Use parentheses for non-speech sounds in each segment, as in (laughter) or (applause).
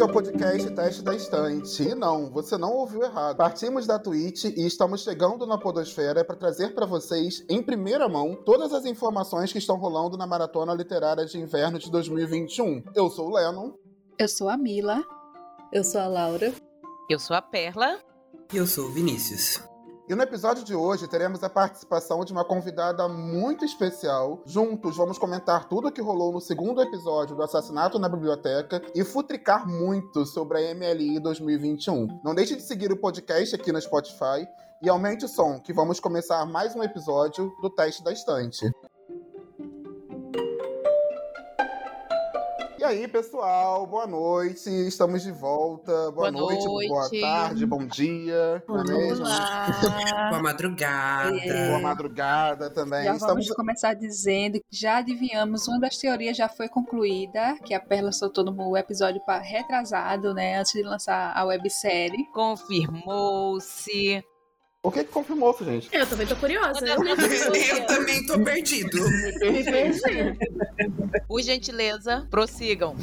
bem-vindos ao podcast Teste da Estante. E não, você não ouviu errado. Partimos da Twitch e estamos chegando na Podosfera para trazer para vocês, em primeira mão, todas as informações que estão rolando na Maratona Literária de Inverno de 2021. Eu sou o Lennon. Eu sou a Mila. Eu sou a Laura. Eu sou a Perla. E eu sou o Vinícius. E no episódio de hoje teremos a participação de uma convidada muito especial. Juntos vamos comentar tudo o que rolou no segundo episódio do Assassinato na Biblioteca e futricar muito sobre a MLI 2021. Não deixe de seguir o podcast aqui no Spotify e aumente o som, que vamos começar mais um episódio do Teste da Estante. Aí, pessoal, boa noite. Estamos de volta. Boa, Boa noite, noite. boa tarde, bom dia. não é? Boa madrugada. Boa madrugada também. Já Estamos vamos começar dizendo que já adivinhamos, uma das teorias já foi concluída, que a Perla soltou no episódio retrasado, né, antes de lançar a websérie. Confirmou-se. O que que confirmou isso, gente? Eu também tô curiosa. Eu tô Eu também tô perdido. Por gentileza, prossigam.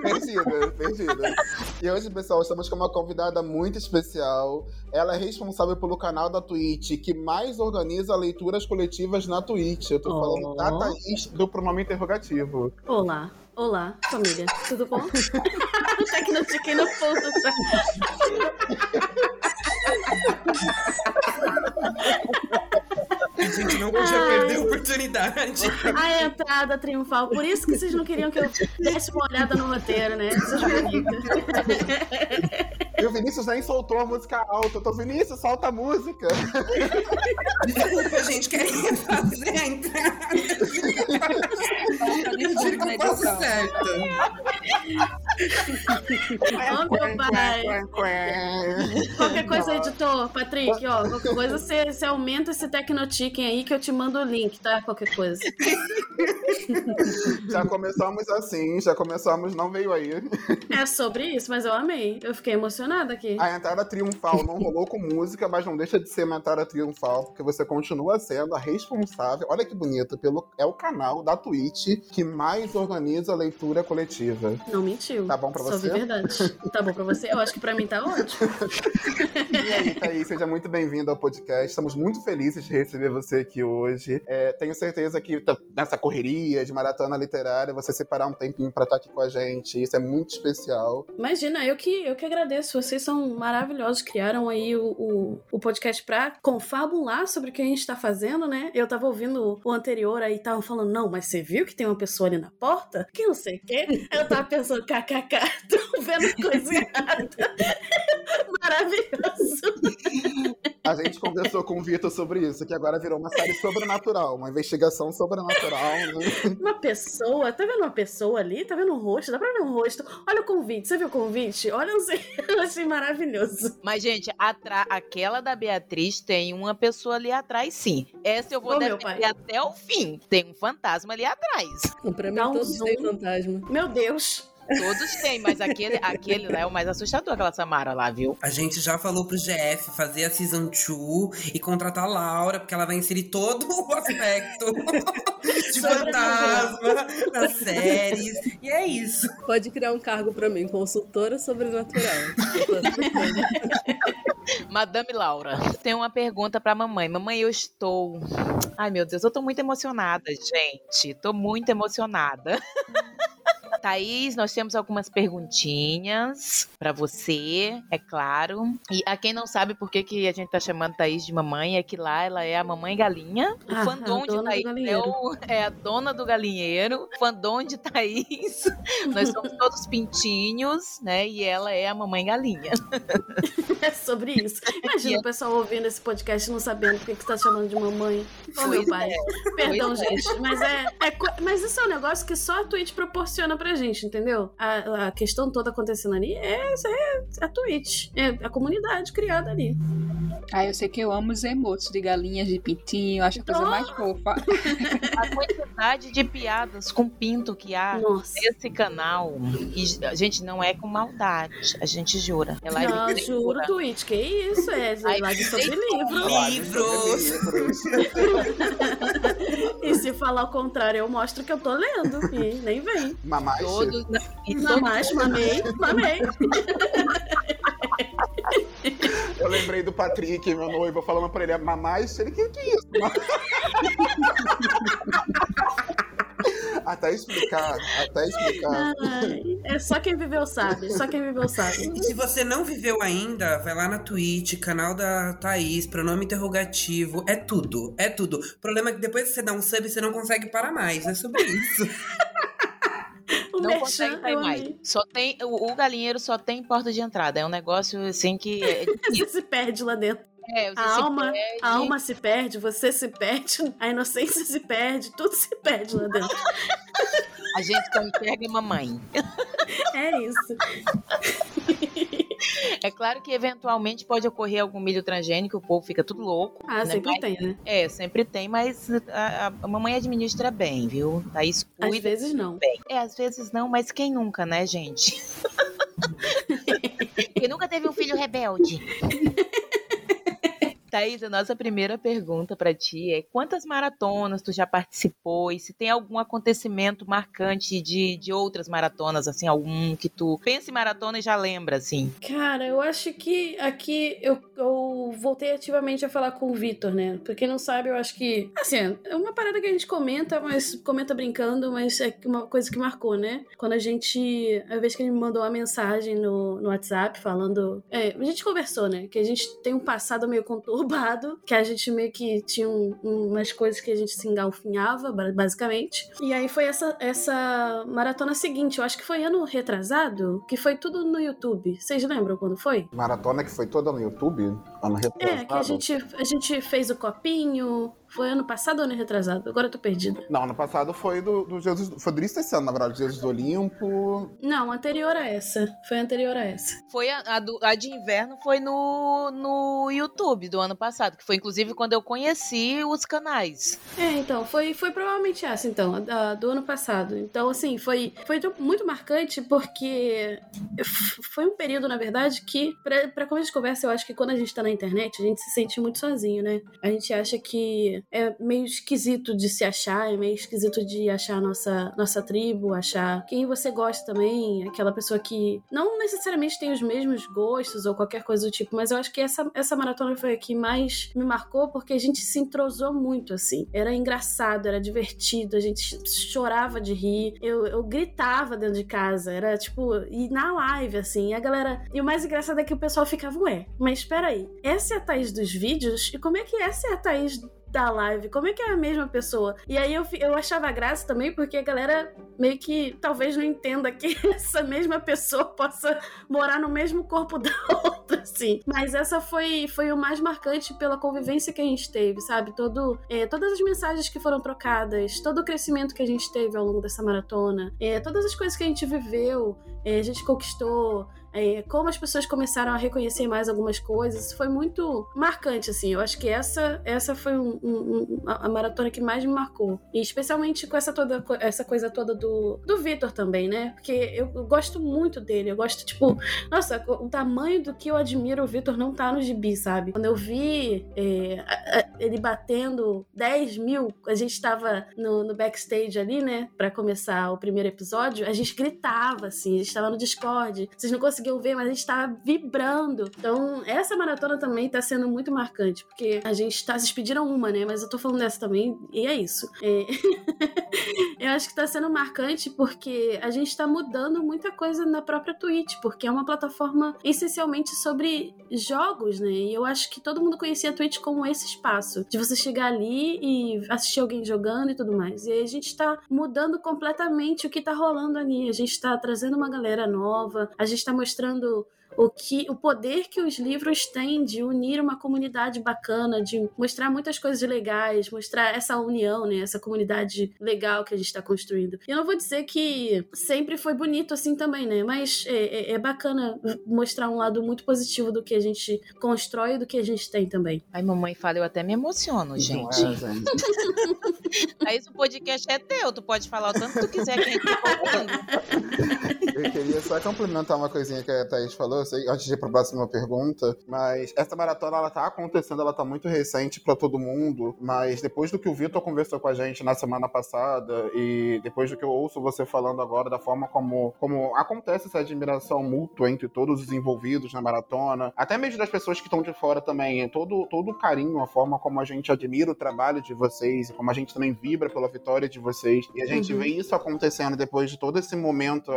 Perdida, perdida. E hoje, pessoal, estamos com uma convidada muito especial. Ela é responsável pelo canal da Twitch que mais organiza leituras coletivas na Twitch. Eu tô Oh. falando da Thaís do pronome interrogativo. Olá. Olá, família. Tudo bom? (laughs) Tecnotique no fundo. (laughs) A gente não podia Ai. perder a oportunidade. A entrada triunfal. Por isso que vocês não queriam que eu desse uma olhada no roteiro, né? E o Vinícius nem soltou a música alta. Eu tô, Vinícius, solta a música. Desculpa, a gente queria fazer a entrada. Eu juro que eu faço certo. Ô, meu pai. Qualquer coisa, editor, Patrick, ó, qualquer coisa você, você aumenta esse Tecnotiquem aí que eu te mando o link, tá? Qualquer coisa. Já começamos assim, já começamos, não veio aí. É sobre isso, mas eu amei. Eu fiquei emocionada aqui. A entrada triunfal não rolou com música, mas não deixa de ser uma entrada triunfal, porque você continua sendo a responsável. Olha que bonito, pelo, é o canal da Twitch que mais organiza a leitura coletiva. Não mentiu. Tá bom pra você? vi verdade. Tá bom pra você? Eu acho que pra mim tá ótimo. E aí, Thaís, seja muito bem-vindo ao podcast. Estamos muito felizes de receber você aqui hoje. É, tenho certeza que tá- nessa correria de maratona literária, você separar um tempinho pra estar aqui com a gente. Isso é muito especial. Imagina, eu que, eu que agradeço. Vocês são maravilhosos. Criaram aí o, o, o podcast pra confabular sobre o que a gente tá fazendo, né? Eu tava ouvindo o anterior aí, tava falando, não, mas você viu que tem uma pessoa ali na porta? Que não sei o quê. Eu tava pensando, kkk, tô (laughs) vendo coisa errada. (laughs) Maravilhoso. A gente conversou com o Vitor sobre isso, que agora virou uma série sobrenatural, uma investigação sobrenatural, né? Uma pessoa, tá vendo uma pessoa ali? Tá vendo um rosto? Dá pra ver um rosto? Olha o convite, você viu o convite? Olha, eu, (laughs) sei, eu achei maravilhoso. Mas, gente, atra- aquela da Beatriz tem uma pessoa ali atrás, sim. Essa eu vou meu defender até o fim. Tem um fantasma ali atrás. Pra mim, Dá um todos zoom. têm fantasma. Meu Deus. Todos têm, mas aquele, aquele lá é o mais assustador, aquela Samara lá, viu? A gente já falou pro GF fazer a Season 2 e contratar a Laura, porque ela vai inserir todo o (laughs) aspecto de fantasma nas séries. E é isso. Pode criar um cargo pra mim, consultora sobrenatural. (laughs) Madame Laura. Tem uma pergunta pra mamãe. Mamãe, eu estou. Ai, meu Deus, eu tô muito emocionada, gente. Tô muito emocionada. (laughs) Thaís, nós temos algumas perguntinhas pra você, é claro. E a quem não sabe por que, que a gente tá chamando Thaís de mamãe, é que lá ela é a mamãe galinha. O Ah, fandom de Thaís é, galinheiro. o- é a dona do galinheiro. O fandom de Thaís. (laughs) Nós somos todos pintinhos, né? E ela é a mamãe galinha. (laughs) É sobre isso. Imagina o pessoal ouvindo esse podcast e não sabendo por que que você tá chamando de mamãe. Ô, meu pai. Perdão, Pois é. gente. Mas é, é Mas isso é um negócio que só a Twitch proporciona pra gente, entendeu? A, a questão toda acontecendo ali é, é a Twitch. É a comunidade criada ali. Ah, eu sei que eu amo os emotes de galinhas, de pintinho, acho a coisa mais fofa. A quantidade de piadas com pinto que há Nossa. nesse canal. E, a gente, não é com maldade. A gente jura. É live Não, de juro. Twitch, que isso? É Ai, live sobre. Livros. Livros. (laughs) E se falar o contrário, eu mostro que eu tô lendo. E nem vem. Mamá Mamache? Todos, na- e todos Mamás, mamei, mamei. Eu lembrei do Patrick, meu noivo, falando pra ele, Mamache? Ele, que que é isso? (laughs) até explicar, até explicar. Ai, é só quem viveu sabe, só quem viveu sabe. E se você não viveu ainda, vai lá na Twitch, canal da Thaís, pronome interrogativo, é tudo, é tudo. O problema é que depois que você dá um sub, você não consegue parar mais, é sobre isso. (laughs) O não merchan, consegue mais. amei. Só tem, o, o galinheiro só tem porta de entrada. É um negócio assim que. É, (laughs) Você se perde lá dentro. é, A alma, perde. a alma se perde, você se perde, a inocência se perde, tudo se perde lá dentro. A gente só enxerga mamãe. É isso. (laughs) É claro que eventualmente pode ocorrer algum milho transgênico, o povo fica tudo louco. Ah, né? sempre Mas- tem, né? É, sempre tem, mas a, a- mamãe administra bem, viu? Thaís Às cuida vezes não. bem. É, às vezes não, mas quem nunca, né, gente? (laughs) quem nunca teve um filho rebelde? (laughs) Thaís, a nossa primeira pergunta pra ti é quantas maratonas tu já participou e se tem algum acontecimento marcante de, de outras maratonas, assim, algum que tu pensa em maratona e já lembra, assim. Cara, eu acho que aqui eu, eu voltei ativamente a falar com o Vitor, né? Pra quem não sabe, eu acho que. Assim, é uma parada que a gente comenta, mas comenta brincando, mas é uma coisa que marcou, né? Quando a gente. A vez que ele me mandou uma mensagem no, no WhatsApp falando. É, a gente conversou, né? Que a gente tem um passado meio conturbado, que a gente meio que tinha um- umas coisas que a gente se engalfinhava, ba- basicamente. E aí foi essa, essa maratona seguinte, eu acho que foi ano retrasado, que foi tudo no YouTube. Vocês lembram quando foi? Maratona que foi toda no YouTube, ano retrasado. É, que a gente, a gente fez o copinho. Foi ano passado ou ano retrasado? Agora eu tô perdida. Não, ano passado foi do, do Jesus. Foi do esse ano, na verdade, Jesus do Olimpo. Não, anterior a essa. Foi anterior a essa. Foi a, a do- a de inverno foi no, no YouTube do ano passado, que foi inclusive quando eu conheci os canais. É, então, foi, foi provavelmente essa, então, a da- do ano passado. Então, assim, foi, foi muito marcante porque foi um período, na verdade, que, pra, pra começo de conversa, eu acho que quando a gente tá na internet, a gente se sente muito sozinho, né? A gente acha que é meio esquisito de se achar, é meio esquisito de achar a nossa, nossa tribo, achar quem você gosta também, aquela pessoa que não necessariamente tem os mesmos gostos ou qualquer coisa do tipo, mas eu acho que essa, essa maratona foi a que mais me marcou porque a gente se entrosou muito, assim. Era engraçado, era divertido, a gente chorava de rir, eu, eu gritava dentro de casa, era tipo, e na live, assim, a galera. E o mais engraçado é que o pessoal ficava, ué, mas espera aí, essa é a Thaís dos vídeos? E como é que essa é a Thaís da live? Como é que é a mesma pessoa? E aí eu, eu achava graça também, porque a galera meio que talvez não entenda que (laughs) essa mesma pessoa possa morar no mesmo corpo da (laughs) outra, assim. Mas essa foi, foi o mais marcante pela convivência que a gente teve, sabe? Todo, é, todas as mensagens que foram trocadas, todo o crescimento que a gente teve ao longo dessa maratona, é, todas as coisas que a gente viveu, é, a gente conquistou, é, como as pessoas começaram a reconhecer mais algumas coisas, foi muito marcante, assim. Eu acho que essa, essa foi um- um- um- a maratona que mais me marcou. E especialmente com essa, toda, essa coisa toda do, do Vitor também, né? Porque eu, eu gosto muito dele. Eu gosto, tipo, nossa, o tamanho do que eu admiro o Vitor não tá no gibi, sabe? Quando eu vi é, a- a- ele batendo 10 mil, a gente tava no, no backstage ali, né? Pra começar o primeiro episódio, a gente gritava, assim, a gente tava no Discord. Vocês não conseguiam ver, mas a gente tava vibrando. Então, essa maratona também tá sendo muito marcante, porque a gente tá. Vocês pediram uma, né? Mas eu tô falando dessa também, e é isso. É... (laughs) eu acho que tá sendo marcante porque a gente tá mudando muita coisa na própria Twitch, porque é uma plataforma essencialmente sobre jogos, né? E eu acho que todo mundo conhecia a Twitch como esse espaço, de você chegar ali e assistir alguém jogando e tudo mais. E a gente tá mudando completamente o que tá rolando ali. A gente tá trazendo uma galera nova, a gente tá mostrando mostrando o que o poder que os livros têm de unir uma comunidade bacana, de mostrar muitas coisas legais, mostrar essa união, né, essa comunidade legal que a gente está construindo. Eu não vou dizer que sempre foi bonito assim também, né, mas é, é- é bacana mostrar um lado muito positivo do que a gente constrói e do que a gente tem também. Ai, mamãe fala, eu até me emociono, gente. é, gente? Aí (laughs) o podcast é teu, tu pode falar o tanto que tu quiser que a gente tá ouvindo. Eu queria só complementar uma coisinha que a Thaís falou, antes de ir pra próxima pergunta, mas essa maratona ela tá acontecendo, ela tá muito recente para todo mundo, mas depois do que o Vitor conversou com a gente na semana passada e depois do que eu ouço você falando agora da forma como, como acontece essa admiração mútua entre todos os envolvidos na maratona, até mesmo das pessoas que estão de fora também, todo, todo o carinho, a forma como a gente admira o trabalho de vocês, como a gente também vibra pela vitória de vocês, e a gente uhum. vê isso acontecendo depois de todo esse momento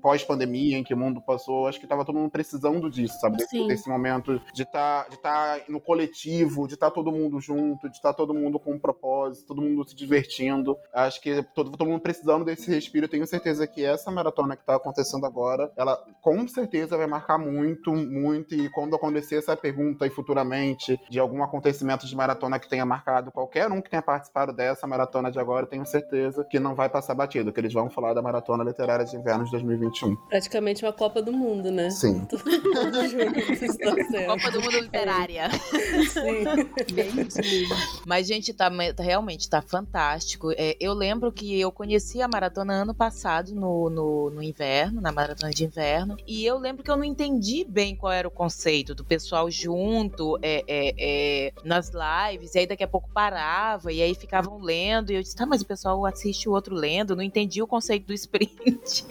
pós-pandemia em que o mundo passou, acho que tava todo mundo precisando disso, sabe? Desse, desse momento de estar tá, de tá no coletivo, de estar tá todo mundo junto, de estar tá todo mundo com um propósito, todo mundo se divertindo. Acho que todo, todo mundo precisando desse respiro. Eu tenho certeza que essa maratona que tá acontecendo agora, ela com certeza vai marcar muito, muito. E quando acontecer essa pergunta e futuramente de algum acontecimento de maratona que tenha marcado qualquer um que tenha participado dessa maratona de agora, tenho certeza que não vai passar batido, que eles vão falar da maratona literária de inverno de 2021. Praticamente uma Copa do Mundo, né? Sim. (laughs) Copa do Mundo literária. Sim. Bem isso Mas, gente, tá, tá, realmente tá fantástico. É, eu lembro que eu conheci a maratona ano passado, no, no, no, inverno, na maratona de inverno, e eu lembro que eu não entendi bem qual era o conceito do pessoal junto é, é, é nas lives, e aí daqui a pouco parava, e aí ficavam lendo, e eu disse, tá, mas o pessoal assiste o outro lendo, não entendi o conceito do sprint.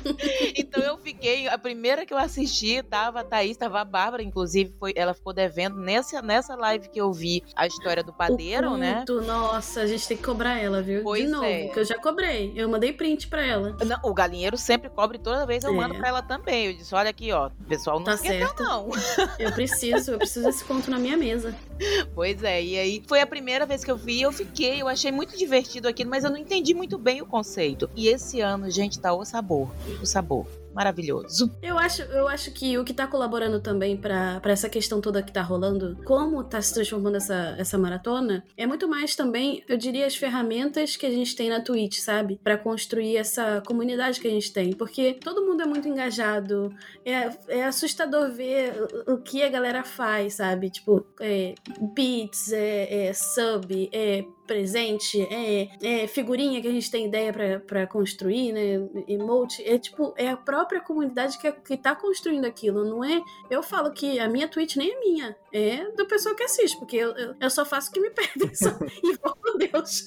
(laughs) então eu fiquei, a primeira que eu assisti, tava a Thaís, tava a Bárbara, inclusive, foi, ela ficou devendo nessa, nessa live que eu vi a história do padeiro, né? Nossa, a gente tem que cobrar ela, viu? Pois De novo, é. que eu já cobrei. Eu mandei print pra ela. Não, o galinheiro sempre cobre toda vez, eu é. mando pra ela também. Eu disse, olha aqui, ó, o pessoal não tá esqueceu, certo. não. (laughs) Eu preciso, eu preciso desse conto na minha mesa. (laughs) Pois é, e aí foi a primeira vez que eu vi, eu fiquei, eu achei muito divertido aquilo, mas eu não entendi muito bem o conceito. E esse ano, gente, tá o sabor, o sabor maravilhoso. Eu acho, eu acho que o que tá colaborando também para essa questão toda que tá rolando, como tá se transformando essa, essa maratona, é muito mais também, eu diria, as ferramentas que a gente tem na Twitch, sabe? para construir essa comunidade que a gente tem. Porque todo mundo é muito engajado, é, é assustador ver o, que a galera faz, sabe? Tipo, é, beats, é, é sub, é presente, é, é figurinha que a gente tem ideia para construir, né? Emote. É tipo, é a própria comunidade que, que tá construindo aquilo. Não é. Eu falo que a minha Twitch nem é minha, é do pessoal que assiste, porque eu, eu, eu só faço o que me pedem (laughs) só, (laughs) e vou com Deus.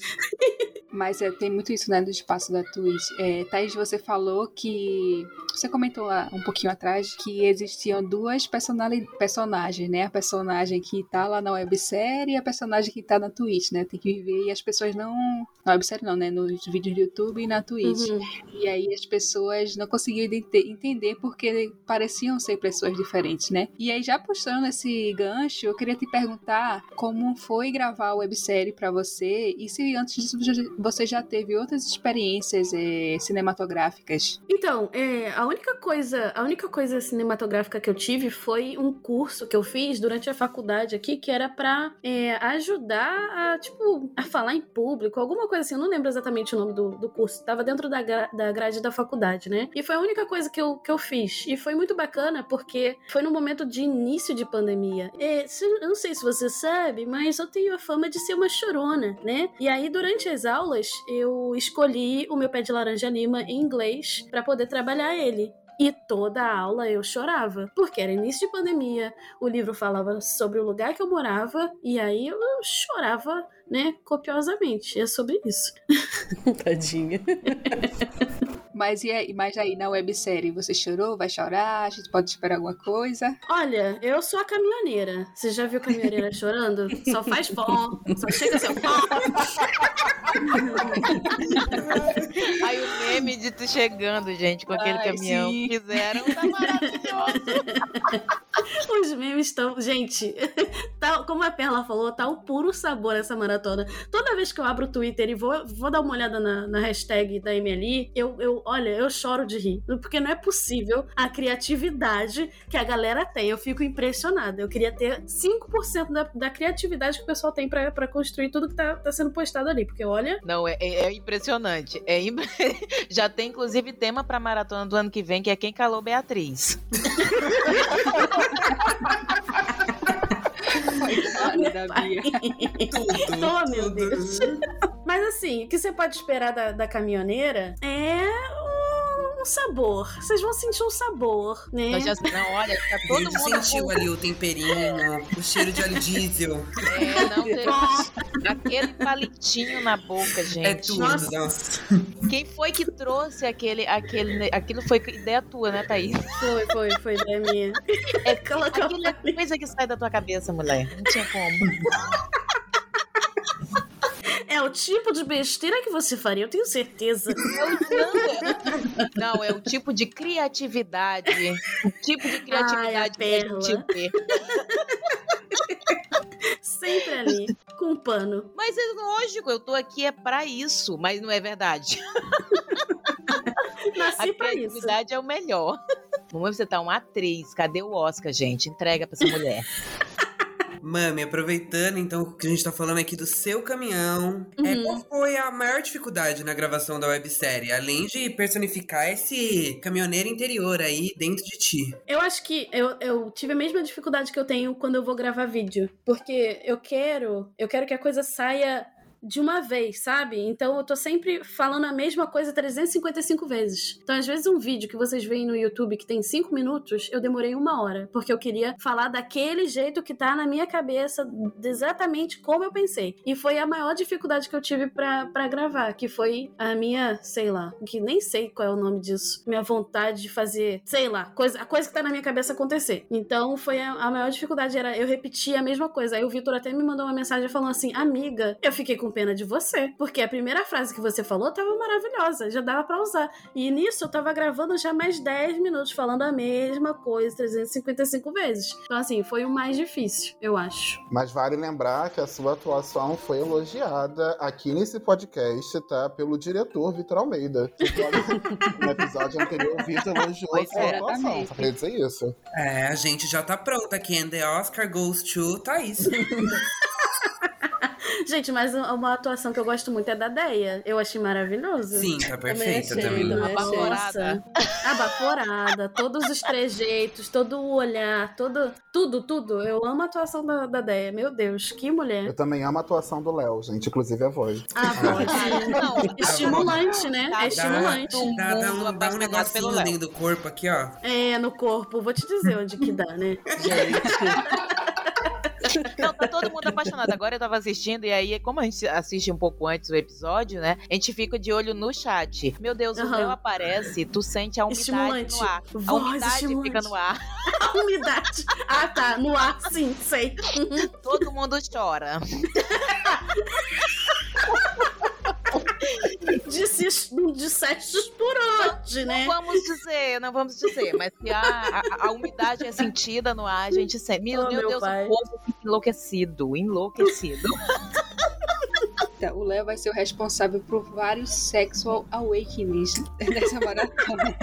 Mas é, tem muito isso, né, do espaço da Twitch. É, Thaís, você falou que. Você comentou lá um pouquinho atrás que existiam duas personagens, né? A personagem que tá lá na websérie e a personagem que tá na Twitch, né? Tem que viver e as pessoas não. Na websérie não, né? Nos vídeos do YouTube e na Twitch. Uhum. E aí as pessoas não conseguiam entender porque pareciam ser pessoas diferentes, né? E aí, já postando esse gancho, eu queria te perguntar como foi gravar a websérie para você e se antes disso você já teve outras experiências é, cinematográficas? Então, é, a única coisa, a única coisa cinematográfica que eu tive foi um curso que eu fiz durante a faculdade aqui, que era para é, ajudar a, tipo, a falar em público, alguma coisa assim. Eu não lembro exatamente o nome do, do curso. Tava dentro da, da grade da faculdade, né? E foi a única coisa que eu, que eu fiz. E foi muito bacana porque foi no momento de início de pandemia. E, eu não sei se você sabe, mas eu tenho a fama de ser uma chorona, né? E aí, durante as aulas, aulas, eu escolhi o meu pé de laranja lima em inglês para poder trabalhar ele. E toda a aula eu chorava, porque era início de pandemia, o livro falava sobre o lugar que eu morava, e aí eu chorava, né, copiosamente. É sobre isso. (laughs) Tadinha. (laughs) Mas e aí, mas aí na websérie, você chorou? Vai chorar? A gente pode esperar alguma coisa? Olha, eu sou a caminhoneira. Você já viu caminhoneira (laughs) chorando? Só faz pó, só chega seu pó. (laughs) aí o meme de tu chegando, gente, com aquele Ai, caminhão sim. que fizeram, tá maravilhoso. (laughs) Os memes estão. Gente, tá, como a Perla falou, tá o puro sabor essa maratona. Toda vez que eu abro o Twitter e vou, vou dar uma olhada na, na hashtag da MLI, eu, eu olha, eu choro de rir. Porque não é possível a criatividade que a galera tem. Eu fico impressionada. Eu queria ter 5% da, da criatividade que o pessoal tem para construir tudo que tá, tá sendo postado ali. Porque olha. Não, é, é, é impressionante. É imp... (laughs) Já tem, inclusive, tema pra maratona do ano que vem, que é Quem Calou Beatriz. (laughs) Da Bia. (laughs) Tudo, oh, meu Deus. Mas assim, o que você pode esperar da, da caminhoneira é um sabor. Vocês vão sentir um sabor, né? Nós já, não, olha, tá A todo gente mundo sentiu ali o temperinho, o cheiro de óleo diesel. É, não, (laughs) teve aquele palitinho na boca, gente. É tudo, Nossa. nossa. Quem foi que trouxe aquele, aquele, aquilo foi ideia tua, né, Thaís? Foi, foi, foi ideia minha. É, (laughs) aquilo é coisa que sai da tua cabeça, mulher. Não tinha como. É o tipo de besteira que você faria, eu tenho certeza. Não, é o tipo de criatividade. O tipo de criatividade Ai, a que a gente pérola. vê. Sempre ali, com um pano. Mas é lógico, eu tô aqui é pra isso, mas não é verdade. (laughs) A Nasci isso. criatividade é o melhor. Vamos você tá uma atriz, cadê o Oscar, gente? Entrega pra essa mulher. Mami, aproveitando então que a gente tá falando aqui do seu caminhão, é, Uhum. qual foi a maior dificuldade na gravação da websérie? Além de personificar esse caminhoneiro interior aí dentro de ti. Eu acho que eu, eu tive a mesma dificuldade que eu tenho quando eu vou gravar vídeo. Porque eu quero, eu quero que a coisa saia de uma vez, sabe? Então eu tô sempre falando a mesma coisa 355 vezes. Então, às vezes, um vídeo que vocês veem no YouTube que tem 5 minutos, eu demorei uma hora. Porque eu queria falar daquele jeito que tá na minha cabeça, exatamente como eu pensei. E foi a maior dificuldade que eu tive pra gravar, que foi a minha, sei lá, que nem sei qual é o nome disso, minha vontade de fazer, sei lá, coisa, a coisa que tá na minha cabeça acontecer. Então foi a, a maior dificuldade, era eu repetir a mesma coisa. Aí o Vitor até me mandou uma mensagem falando assim: Amiga, eu fiquei com pena de você, porque a primeira frase que você falou tava maravilhosa, já dava pra usar. E nisso eu tava gravando já mais 10 minutos falando a mesma coisa 355 vezes. Então, assim, foi o mais difícil, eu acho. Mas vale lembrar que a sua atuação foi elogiada aqui nesse podcast, tá? Pelo diretor Vitor Almeida. (laughs) No episódio anterior, o Vitor elogiou a Pois sua é, atuação. Só queria dizer isso. É, a gente já tá pronta aqui. And the Oscar goes to Thaís. (laughs) Gente, mas uma atuação que eu gosto muito é da Deia. Eu achei maravilhoso. Sim, tá perfeita também. também. Apavorada. Abaforada, todos os trejeitos, todo o olhar, todo, tudo, tudo. Eu amo a atuação da, da Deia. Meu Deus, que mulher. Eu também amo a atuação do Léo, gente, inclusive a voz. A voz. (laughs) Não, Estimulante, né? É estimulante. Dá, dá um, dá um negocinho Léo. dentro do corpo aqui, ó. É, no corpo. Vou te dizer onde que dá, né? (laughs) (laughs) Não, tá todo mundo apaixonado. Agora eu tava assistindo, e aí, como a gente assiste um pouco antes o episódio, né? A gente fica de olho no chat. Meu Deus, o Aham. Léo aparece, tu sente a umidade Estimulante. no ar. A Voz umidade estimulante. fica no ar. (laughs) A umidade. Ah, tá. No ar, sim, sei. Uhum. Todo mundo chora. (laughs) De, cis- de sexos por hoje, né? Não vamos dizer, não vamos dizer, mas que a, a, a umidade é sentida no ar, a gente sente. Meu, Oh, meu meu Deus, pai. o povo fica enlouquecido, enlouquecido. Então, o Léo vai ser o responsável por vários sexual awakenings (laughs) nessa maratona.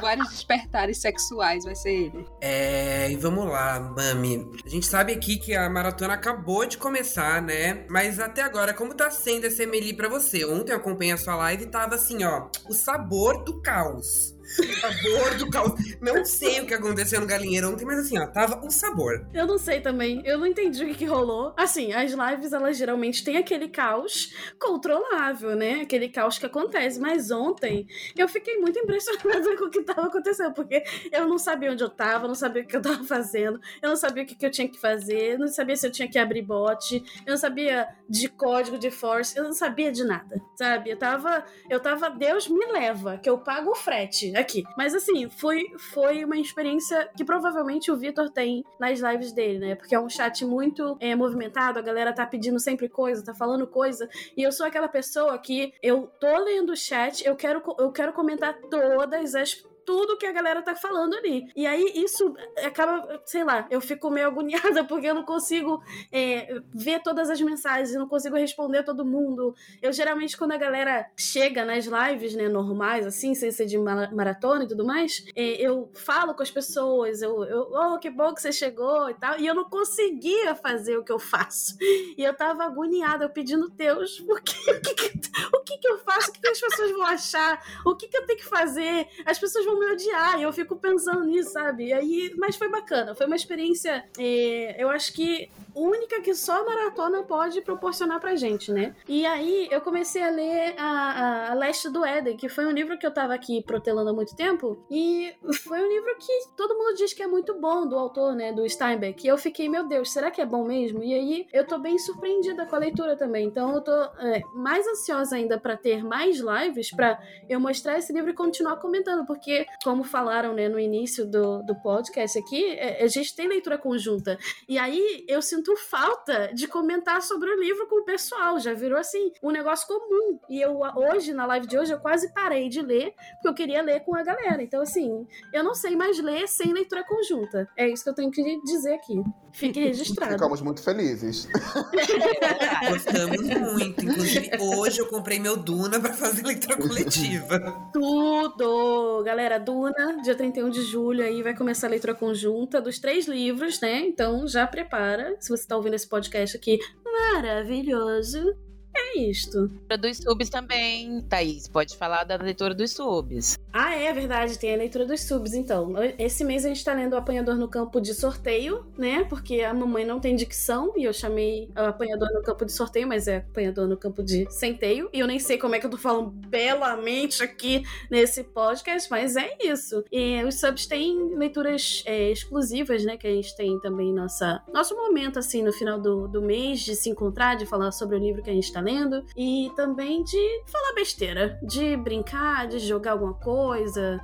Vários despertares sexuais, vai ser ele. É, e vamos lá, Mami. A gente sabe aqui que a maratona acabou de começar, né? Mas até agora, como tá sendo esse Emily pra você? Ontem eu acompanhei a sua live e tava assim, ó, o sabor do caos. Sabor do caos. Não sei o que aconteceu no galinheiro ontem, mas assim, ó, tava o sabor. Eu não sei também. Eu não entendi o que, que rolou. Assim, as lives, elas geralmente têm aquele caos controlável, né? Aquele caos que acontece. Mas ontem eu fiquei muito impressionada (laughs) com o que tava acontecendo, porque eu não sabia onde eu tava, não sabia o que eu tava fazendo, eu não sabia o que, que eu tinha que fazer, não sabia se eu tinha que abrir bot, eu não sabia de código de force, eu não sabia de nada, sabe? Eu tava, eu tava, Deus me leva, que eu pago o frete aqui. Mas assim, foi, foi uma experiência que provavelmente o Vitor tem nas lives dele, né? Porque é um chat muito é, movimentado, a galera tá pedindo sempre coisa, tá falando coisa. E eu sou aquela pessoa que eu tô lendo o chat, eu quero, eu quero comentar todas as tudo que a galera tá falando ali. E aí isso acaba, sei lá, eu fico meio agoniada (laughs) porque eu não consigo é, ver todas as mensagens, não consigo responder todo mundo. Eu geralmente, quando a galera chega nas lives, né, normais, assim, sem ser de mara- maratona e tudo mais, é, eu falo com as pessoas, eu, eu, oh, que bom que você chegou e tal, e eu não conseguia fazer o que eu faço. E eu tava agoniada, eu pedindo, Deus, por que, o, que, que- o que que eu faço? O que, que as pessoas vão achar? O que, que eu tenho que fazer? As pessoas vão me odiar. E eu fico pensando nisso, sabe? E aí, mas foi bacana. Foi uma experiência, é, eu acho que única que só a maratona pode proporcionar pra gente, né? E aí eu comecei a ler a, a, Leste do Éden, que foi um livro que eu tava aqui protelando há muito tempo. E foi um livro que todo mundo diz que é muito bom do autor, né? Do Steinbeck. E eu fiquei, meu Deus, será que é bom mesmo? E aí eu tô bem surpreendida com a leitura também. Então eu tô é, mais ansiosa ainda para ter mais lives, para eu mostrar esse livro e continuar comentando, porque, como falaram né, no início do, do podcast aqui, é, a gente tem leitura conjunta. E aí eu sinto falta de comentar sobre o livro com o pessoal. Já virou assim um negócio comum. E eu hoje, na live de hoje, eu quase parei de ler, porque eu queria ler com a galera. Então, assim, eu não sei mais ler sem leitura conjunta. É isso que eu tenho que dizer aqui. Fique registrado. Ficamos muito felizes. (laughs) Gostamos muito. Inclusive, hoje eu comprei meu Duna para fazer leitura coletiva. Tudo! Galera, Duna, dia 31 de julho, aí vai começar a leitura conjunta dos três livros, né? Então já prepara. Se você tá ouvindo esse podcast aqui, maravilhoso é isto. Dos subs também, Thaís. Pode falar da leitura dos subs. Ah, é verdade, tem a leitura dos subs, então. Esse mês a gente tá lendo o Apanhador no Campo de Sorteio, né? Porque a mamãe não tem dicção e eu chamei o Apanhador no Campo de Sorteio, mas é Apanhador no Campo de Centeio. E eu nem sei como é que eu tô falando belamente aqui nesse podcast, mas é isso. E os subs têm leituras é, exclusivas, né? Que a gente tem também nossa, nosso momento, assim, no final do, do mês de se encontrar, de falar sobre o livro que a gente tá lendo e também de falar besteira, de brincar, de jogar alguma coisa,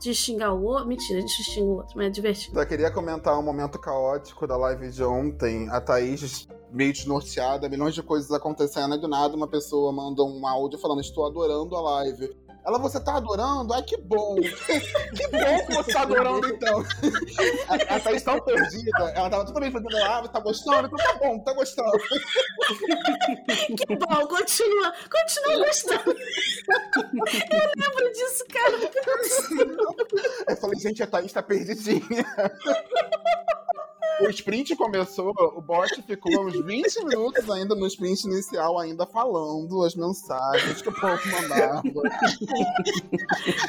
de xingar o outro. Mentira, a gente xinga o outro, mas é divertido. Só queria comentar um momento caótico da live de ontem. A Thaís meio desnorteada, milhões de coisas acontecendo, e do nada uma pessoa manda um áudio falando: Estou adorando a live. Ela, você tá adorando? Ai, que bom! (laughs) que bom que você tá adorando, então. A, a Thaís tão perdida, ela tava totalmente fazendo, ah, você tá gostando? Então tá bom, tá gostando. que bom, continua, continua gostando. Eu lembro disso, cara. Eu falei, gente, a Thaís tá perdidinha. O sprint começou, o bot ficou uns 20 minutos ainda no sprint inicial, ainda falando as mensagens que o povo mandava.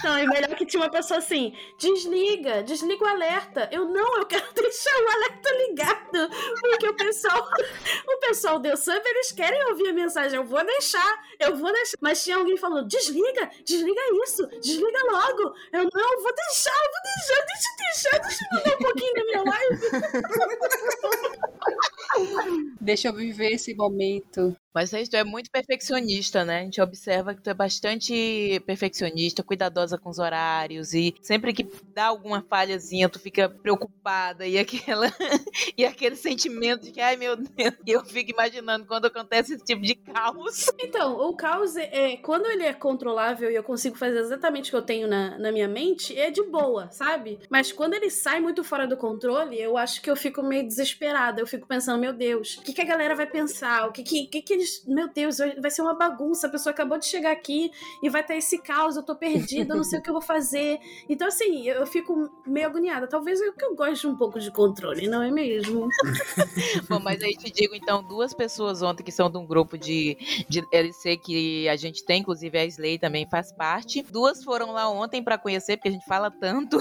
Não, e melhor que tinha uma pessoa assim: desliga, desliga o alerta. Eu não, eu quero (laughs) deixar o alerta ligado. Porque o pessoal, o pessoal deu sub, eles querem ouvir a mensagem. Eu vou deixar, eu vou deixar. Mas tinha alguém falando: desliga, desliga isso, desliga logo. Eu não, vou deixar, vou deixar, deixa eu deixar, deixa eu mandar um pouquinho da minha live. Deixa eu viver esse momento. Mas tu é muito perfeccionista, né? A gente observa que tu é bastante perfeccionista, cuidadosa com os horários e sempre que dá alguma falhazinha, tu fica preocupada e aquela (laughs) e aquele sentimento de que ai meu Deus, e eu fico imaginando quando acontece esse tipo de caos. Então, o caos é, é quando ele é controlável e eu consigo fazer exatamente o que eu tenho na, na minha mente, é de boa, sabe? Mas quando ele sai muito fora do controle, eu acho que eu fico meio desesperada. Eu fico pensando, meu Deus, o que, que a galera vai pensar? O que, que, que, que eles. Meu Deus, vai ser uma bagunça. A pessoa acabou de chegar aqui e vai ter esse caos. Eu tô perdida, eu não sei o que eu vou fazer. Então, assim, eu fico meio agoniada. Talvez eu que eu goste um pouco de controle, não é mesmo? (laughs) Bom, mas aí te digo, então, duas pessoas ontem que são de um grupo de, de LC que a gente tem, inclusive a Slay também faz parte. Duas foram lá ontem para conhecer, porque a gente fala tanto.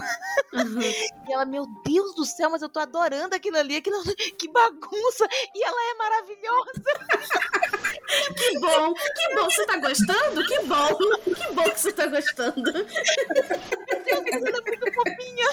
Uhum. (laughs) E ela, meu Deus do céu, mas eu tô adorando aquilo ali, aquilo, que bagunça! E ela é maravilhosa! (laughs) Que bom, que bom, você tá gostando? Que bom, que bom que você tá gostando. Ela é muito fofinha.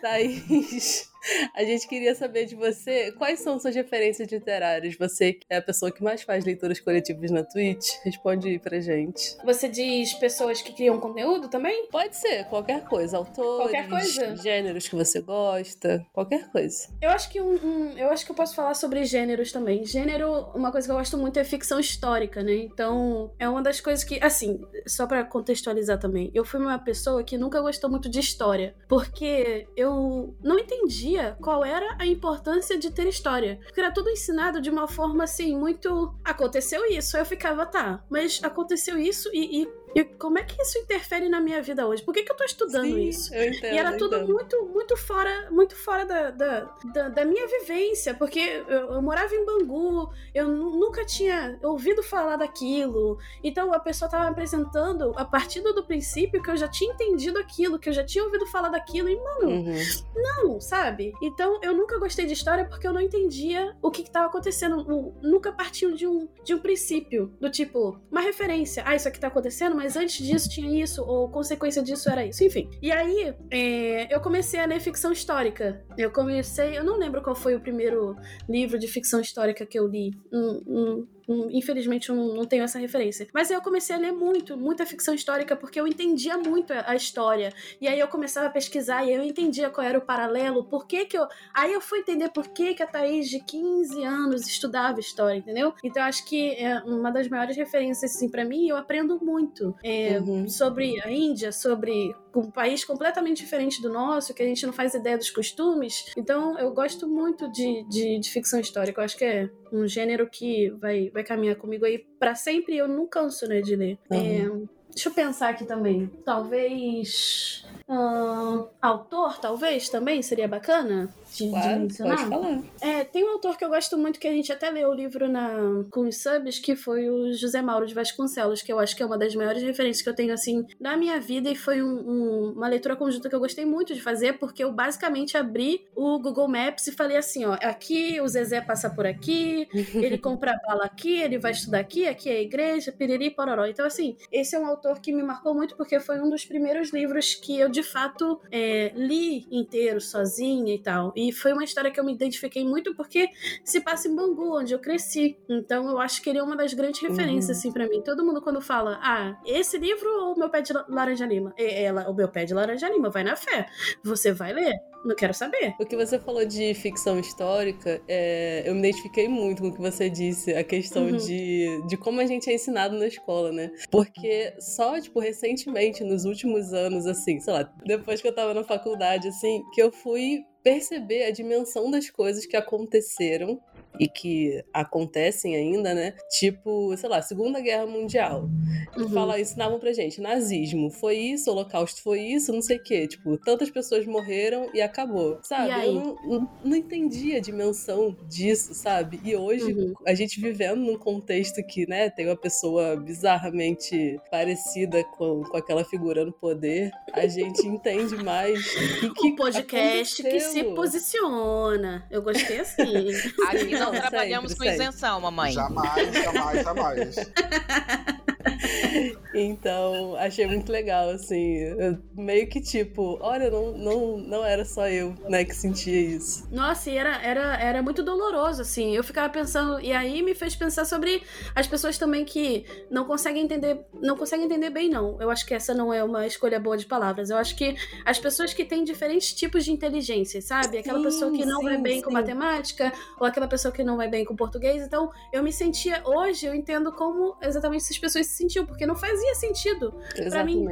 Thaís. A gente queria saber de você quais são suas referências literárias. Você que é a pessoa que mais faz leituras coletivas na Twitch, responde aí pra gente. Você diz pessoas que criam conteúdo também? Pode ser, qualquer coisa. Autores, qualquer coisa. gêneros que você gosta, qualquer coisa. Eu acho que um, um, eu acho que eu posso falar sobre gêneros também. Gênero, uma coisa que eu gosto muito é ficção histórica, né? Então, é uma das coisas que, assim, só para contextualizar também, eu fui uma pessoa que nunca gostou muito de história, porque eu não entendia qual era a importância de ter história. Porque era tudo ensinado de uma forma assim, muito. Aconteceu isso. Eu ficava, tá, mas aconteceu isso e, e E como é que isso interfere na minha vida hoje? Por que, que eu tô estudando Sim, isso? Eu entendo, E era eu tudo muito, muito fora, muito fora da, da, da, da minha vivência, porque eu, eu morava em Bangu, eu nu- nunca tinha ouvido falar daquilo. Então a pessoa tava me apresentando a partir do princípio que eu já tinha entendido aquilo, que eu já tinha ouvido falar daquilo. E, mano, Uhum. não, sabe? Então eu nunca gostei de história porque eu não entendia o que, que tava acontecendo. O- nunca partiu de um, de um princípio, do tipo, uma referência. Ah, isso aqui tá acontecendo, mas antes disso tinha isso, ou consequência disso era isso, enfim. E aí, é, eu comecei a ler ficção histórica. Eu comecei, eu não lembro qual foi o primeiro livro de ficção histórica que eu li. Hum, infelizmente eu não, não tenho essa referência. Mas aí eu comecei a ler muito, muita ficção histórica, porque eu entendia muito a, história. E aí eu começava a pesquisar e eu entendia qual era o paralelo, por que que eu... Aí eu fui entender por que que a Thaís de 15 anos estudava história, entendeu? Então eu acho que é uma das maiores referências, assim, para mim, eu aprendo muito é, Uhum. sobre a Índia, sobre um país completamente diferente do nosso, que a gente não faz ideia dos costumes. Então eu gosto muito de, de, de ficção histórica. Eu acho que é um gênero que vai, vai caminhar comigo aí para sempre e eu não canso, né, de ler. É, deixa eu pensar aqui também. Talvez. ahn, autor, talvez, também seria bacana de, de Claro, mencionar. pode falar. É, tem um autor que eu gosto muito, que a gente até leu o livro na, com os subs, que foi o José Mauro de Vasconcelos, que eu acho que é uma das maiores referências que eu tenho, assim, na minha vida, e foi um- um- uma leitura conjunta que eu gostei muito de fazer, porque eu basicamente abri o Google Maps e falei assim, ó, aqui o Zezé passa por aqui, ele (laughs) compra bala aqui, ele vai estudar aqui, aqui é a igreja, piriri, pororó. Então, assim, esse é um autor que me marcou muito, porque foi um dos primeiros livros que eu, de fato, é, li inteiro, sozinha e tal. E foi uma história que eu me identifiquei muito, porque se passa em Bangu, onde eu cresci. Então, eu acho que ele é uma das grandes referências, assim, pra mim. Todo mundo, quando fala, ah, esse livro ou o meu pé de la- laranja lima? Ela, o meu pé de laranja lima, vai na fé. Você vai ler? Não quero saber. O que você falou de ficção histórica, é, eu me identifiquei muito com o que você disse, a questão Uhum. de, de como a gente é ensinado na escola, né? Porque só, tipo, recentemente, nos últimos anos, assim, sei lá, depois que eu tava na faculdade, assim, que eu fui perceber a dimensão das coisas que aconteceram e que acontecem ainda, né? Tipo, sei lá, Segunda Guerra Mundial. Uhum. Fala, ensinavam pra gente, nazismo foi isso, holocausto foi isso, não sei o quê. Tipo, tantas pessoas morreram e acabou. Sabe? E aí? Eu não, não, não entendi a dimensão disso, sabe? E hoje, Uhum. a gente vivendo num contexto que, né, tem uma pessoa bizarramente parecida com, com aquela figura no poder, a gente entende mais o (laughs) que, um podcast que se posiciona. Eu gostei assim. (laughs) Aqui não Não, trabalhamos sempre, com sempre. isenção, mamãe. Jamais, jamais, jamais. (laughs) (laughs) Então, achei muito legal, assim. eu- meio que tipo, olha, não, não, não era só eu, né, que sentia isso. Nossa, e era, era, era muito doloroso, assim. Eu ficava pensando, e aí me fez pensar sobre as pessoas também que não conseguem entender, não conseguem entender bem, não. Eu acho que essa não é uma escolha boa de palavras. Eu acho que as pessoas que têm diferentes tipos de inteligência, sabe? Aquela Sim, pessoa que não vai sim, bem com sim. matemática, ou aquela pessoa que não vai bem com português. Então, eu me sentia, hoje eu entendo como exatamente essas pessoas se sentiam, porque não fazia sentido. Pra mim.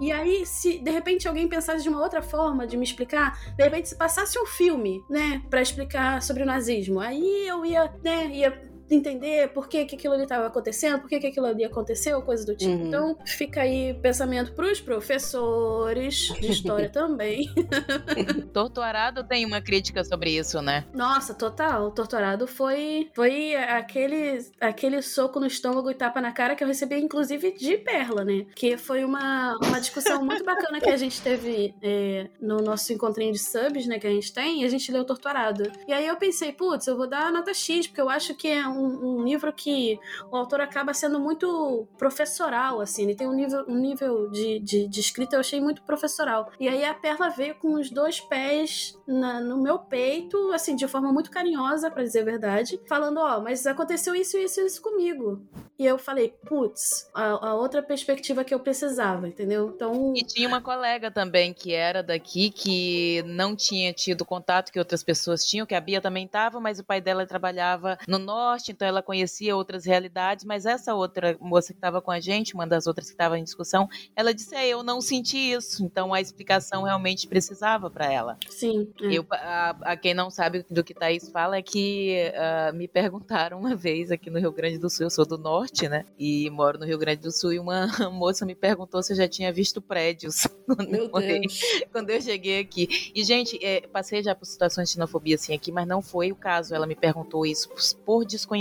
E aí, se de repente alguém pensasse de uma outra forma de me explicar, de repente se passasse um filme, né, Pra explicar sobre o nazismo, aí eu ia, né, ia entender por que, que aquilo ali estava acontecendo, por que, que aquilo ali aconteceu, coisa do tipo. Uhum. Então, fica aí pensamento pros professores de história (laughs) também. (laughs) Torturado tem uma crítica sobre isso, né? Nossa, total. O torturado foi foi aquele aquele soco no estômago e tapa na cara que eu recebi, inclusive, de Perla, né? Que foi uma, uma discussão muito bacana que a gente teve é, no nosso encontrinho de subs, né? Que a gente tem, e a gente leu Torturado. E aí eu pensei, putz, eu vou dar a nota X, porque eu acho que é um, um livro que o autor acaba sendo muito professoral, assim. Ele tem um nível, um nível de, de, de escrita, eu achei muito professoral. E aí a Perla veio com os dois pés na- no meu peito, assim, de forma muito carinhosa, pra dizer a verdade, falando, ó, mas aconteceu isso, isso e isso comigo. E eu falei, putz, a, a outra perspectiva que eu precisava, entendeu? Então, E tinha uma colega também que era daqui, que não tinha tido contato que outras pessoas tinham, que a Bia também tava, mas o pai dela trabalhava no norte norte, então ela conhecia outras realidades, mas essa outra moça que estava com a gente, uma das outras que estava em discussão, ela disse: é, eu não senti isso, então a explicação realmente precisava para ela. Sim. É. Eu, a, a, quem não sabe do que Thaís fala é que uh, me perguntaram uma vez aqui no Rio Grande do Sul, eu sou do norte, né? E moro no Rio Grande do Sul, e uma (laughs) moça me perguntou se eu já tinha visto prédios (laughs) quando, Meu eu, Deus. quando eu cheguei aqui. E, gente, é, passei já por situações de xenofobia assim aqui, mas não foi o caso. Ela me perguntou isso por desconhecimento,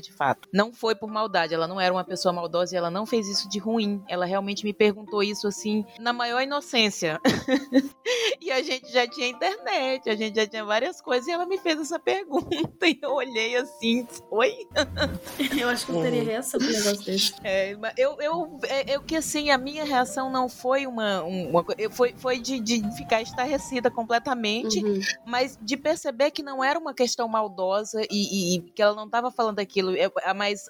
de fato. Não foi por maldade, ela não era uma pessoa maldosa e ela não fez isso de ruim. Ela realmente me perguntou isso assim, na maior inocência. (laughs) e a gente já tinha internet, a gente já tinha várias coisas, e ela me fez essa pergunta. (laughs) E eu olhei assim, oi? (laughs) Eu acho que não teria reação pro negócio desse. É, mas eu, eu, é, eu que assim, a minha reação não foi uma. uma eu- foi, foi de, de ficar estarrecida completamente, Uhum. mas de perceber que não era uma questão maldosa e, e- e que ela não estava falando aquilo, é, é mais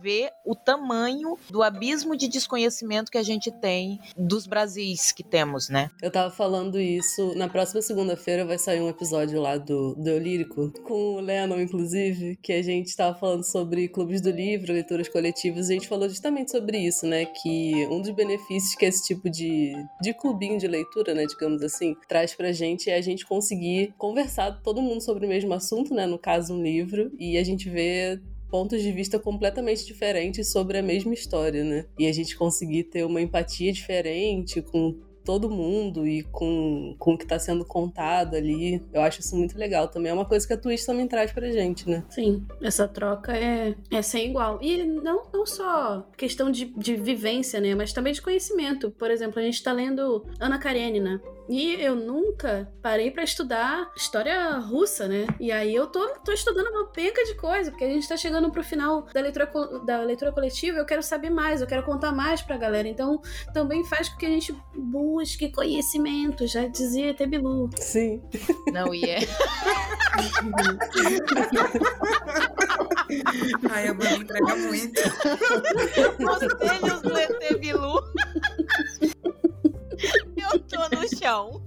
ver o tamanho do abismo de desconhecimento que a gente tem dos Brasis que temos, né? Eu tava falando isso. Na próxima segunda-feira vai sair um episódio lá do, do Eu Lírico, com o Lennon, inclusive, que a gente tava falando sobre clubes do livro, leituras coletivas, e a gente falou justamente sobre isso, né? Que um dos benefícios que esse tipo de, de clubinho de leitura, né, digamos assim, traz pra gente é a gente conseguir conversar todo mundo sobre o mesmo assunto, né? No caso, um livro, e a gente vê pontos de vista completamente diferentes sobre a mesma história, né? E a gente conseguir ter uma empatia diferente com todo mundo e com, com o que tá sendo contado ali. Eu acho isso muito legal também. É uma coisa que a Twitch também traz pra gente, né? Sim, essa troca é, é sem igual. E não, não só questão de, de vivência, né? Mas também de conhecimento. Por exemplo, a gente tá lendo Ana Karenina. E eu nunca parei pra estudar história russa, né? E aí eu tô, tô estudando uma penca de coisa, porque a gente tá chegando pro final da leitura, da leitura coletiva, eu quero saber mais, eu quero contar mais pra galera. Então também faz com que a gente busque conhecimento, já dizia Tebilu. Sim. Não, e é. Ai, a Bani entrega muito. Conselhos do ET Bilu. Eu tô no chão.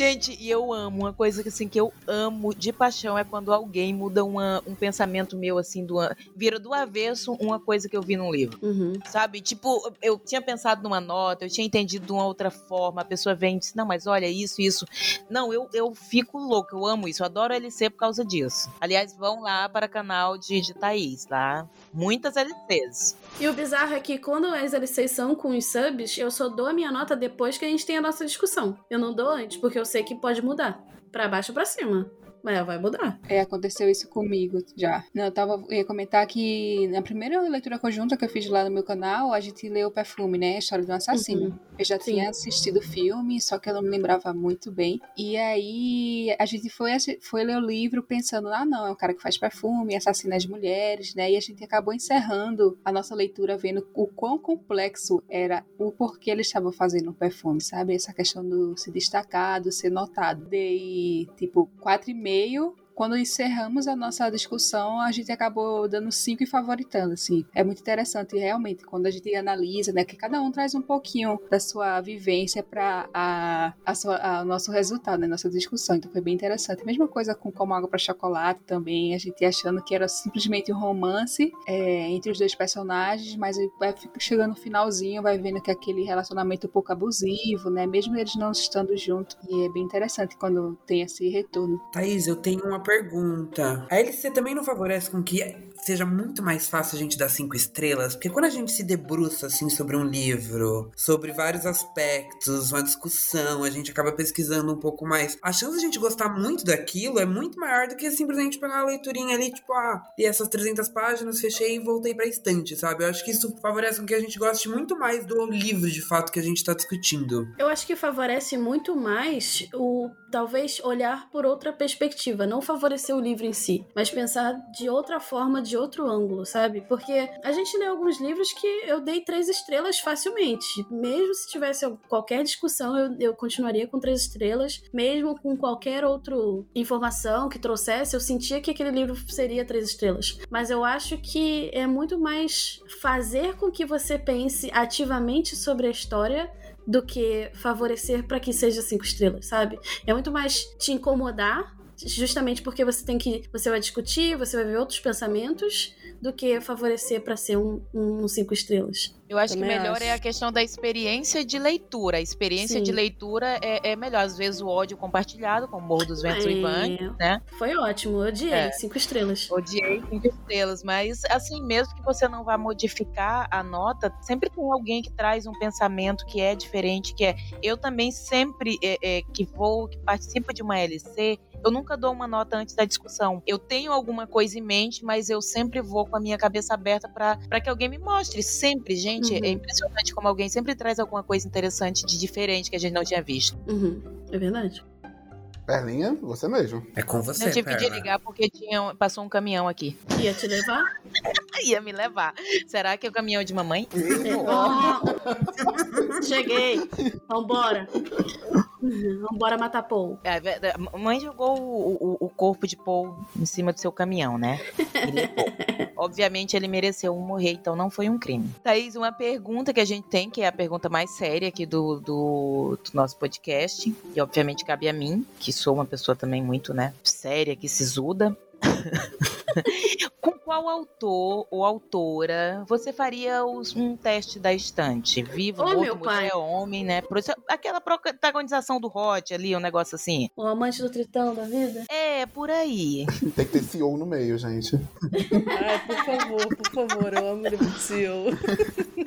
Gente, e eu amo, uma coisa que assim que eu amo de paixão é quando alguém muda uma- um pensamento meu assim, do, vira do avesso uma coisa que eu vi num livro. Uhum. Sabe? Tipo, eu tinha pensado numa nota, eu tinha entendido de uma outra forma, a pessoa vem e diz, não, mas olha, isso, isso. Não, eu, eu fico louca, eu amo isso, eu adoro LC por causa disso. Aliás, vão lá para o canal de, de Thaís, tá? Muitas LCs. E o bizarro é que quando as LCs são com os subs, eu só dou a minha nota depois que a gente tem a nossa discussão. Eu não dou antes, porque eu sei que pode mudar. Pra baixo ou pra cima. Mas ela vai mudar. É, aconteceu isso comigo já. Não, eu tava, eu ia comentar que na primeira leitura conjunta que eu fiz lá no meu canal, a gente leu Perfume, né? A história do assassino. Uhum. Eu já Sim. tinha assistido o filme, só que eu não me lembrava muito bem. E aí a gente foi, foi ler o livro pensando, ah, não, é um cara que faz perfume, assassina as mulheres, né? E a gente acabou encerrando a nossa leitura vendo o quão complexo era o porquê eles estavam fazendo o perfume, sabe? Essa questão do se destacar, do ser notado. Dei, tipo, quatro e meio e-mail quando encerramos a nossa discussão, a gente acabou dando cinco e favoritando, assim. É muito interessante, realmente, quando a gente analisa, né, que cada um traz um pouquinho da sua vivência para a, a nosso resultado, né, nossa discussão. Então foi bem interessante. Mesma coisa com Como Água para Chocolate também, a gente achando que era simplesmente um romance é, entre os dois personagens, mas vai chegando no finalzinho, vai vendo que aquele relacionamento um pouco abusivo, né, mesmo eles não estando juntos. E é bem interessante quando tem esse retorno. Thaís, eu tenho uma pergunta. A LC também não favorece com que seja muito mais fácil a gente dar cinco estrelas? Porque quando a gente se debruça, assim, sobre um livro, sobre vários aspectos, uma discussão, a gente acaba pesquisando um pouco mais. A chance de a gente gostar muito daquilo é muito maior do que simplesmente pegar uma leiturinha ali, tipo, ah, li essas 300 páginas, fechei e voltei pra estante, sabe? Eu acho que isso favorece com que a gente goste muito mais do livro, de fato, que a gente tá discutindo. Eu acho que favorece muito mais o talvez olhar por outra perspectiva, não favorecer o livro em si, mas pensar de outra forma, de outro ângulo, sabe? Porque a gente lê alguns livros que eu dei três estrelas facilmente. Mesmo se tivesse qualquer discussão, eu, eu continuaria com três estrelas. Mesmo com qualquer outra informação que trouxesse, eu sentia que aquele livro seria três estrelas. Mas eu acho que é muito mais fazer com que você pense ativamente sobre a história do que favorecer para que seja cinco estrelas, sabe? É muito mais te incomodar justamente porque você tem que. Você vai discutir, você vai ver outros pensamentos do que favorecer para ser um, um, cinco estrelas. Eu acho Também que melhor acho. é a questão da experiência de leitura. A experiência de Sim. leitura é, é melhor. Às vezes o ódio compartilhado, como Morro dos Ventos É. Ivan, né? Foi ótimo, odiei. É. Cinco estrelas. Odiei cinco estrelas, mas assim, mesmo que você não vá modificar a nota, sempre tem alguém que traz um pensamento que é diferente, que é. Eu também sempre é, é, que vou, que participo de uma LC, eu nunca dou uma nota antes da discussão. Eu tenho alguma coisa em mente, mas eu sempre vou com a minha cabeça aberta para que alguém me mostre. Sempre, gente. Uhum. É impressionante como alguém sempre traz alguma coisa interessante de diferente que a gente não tinha visto. Uhum, é verdade. Perlinha, você mesmo. É com você, eu tive que Perla. ligar porque tinha, passou um caminhão aqui. Ia te levar? (laughs) Ia me levar. Será que é o caminhão de mamãe? Cheguei. Vambora. Vambora matar Paul. É, ve- a mãe jogou o, o- o corpo de Paul em cima do seu caminhão, né? E limpou. (laughs) Obviamente ele mereceu morrer, então não foi um crime. Thaís, uma pergunta que a gente tem, que é a pergunta mais séria aqui do, do, do nosso podcast, e obviamente cabe a mim, que sou uma pessoa também muito, né, séria, que sisuda. (laughs) (laughs) Com qual autor ou autora você faria os- um teste da estante? Vivo, Ô, morto, meu pai. mulher, homem, né? Aquela protagonização do Hot ali, um negócio assim. O amante do tritão da vida? É, por aí. (laughs) Tem que ter CEO no meio, gente. (laughs) Ai, por favor, por favor, eu amo livro de CEO.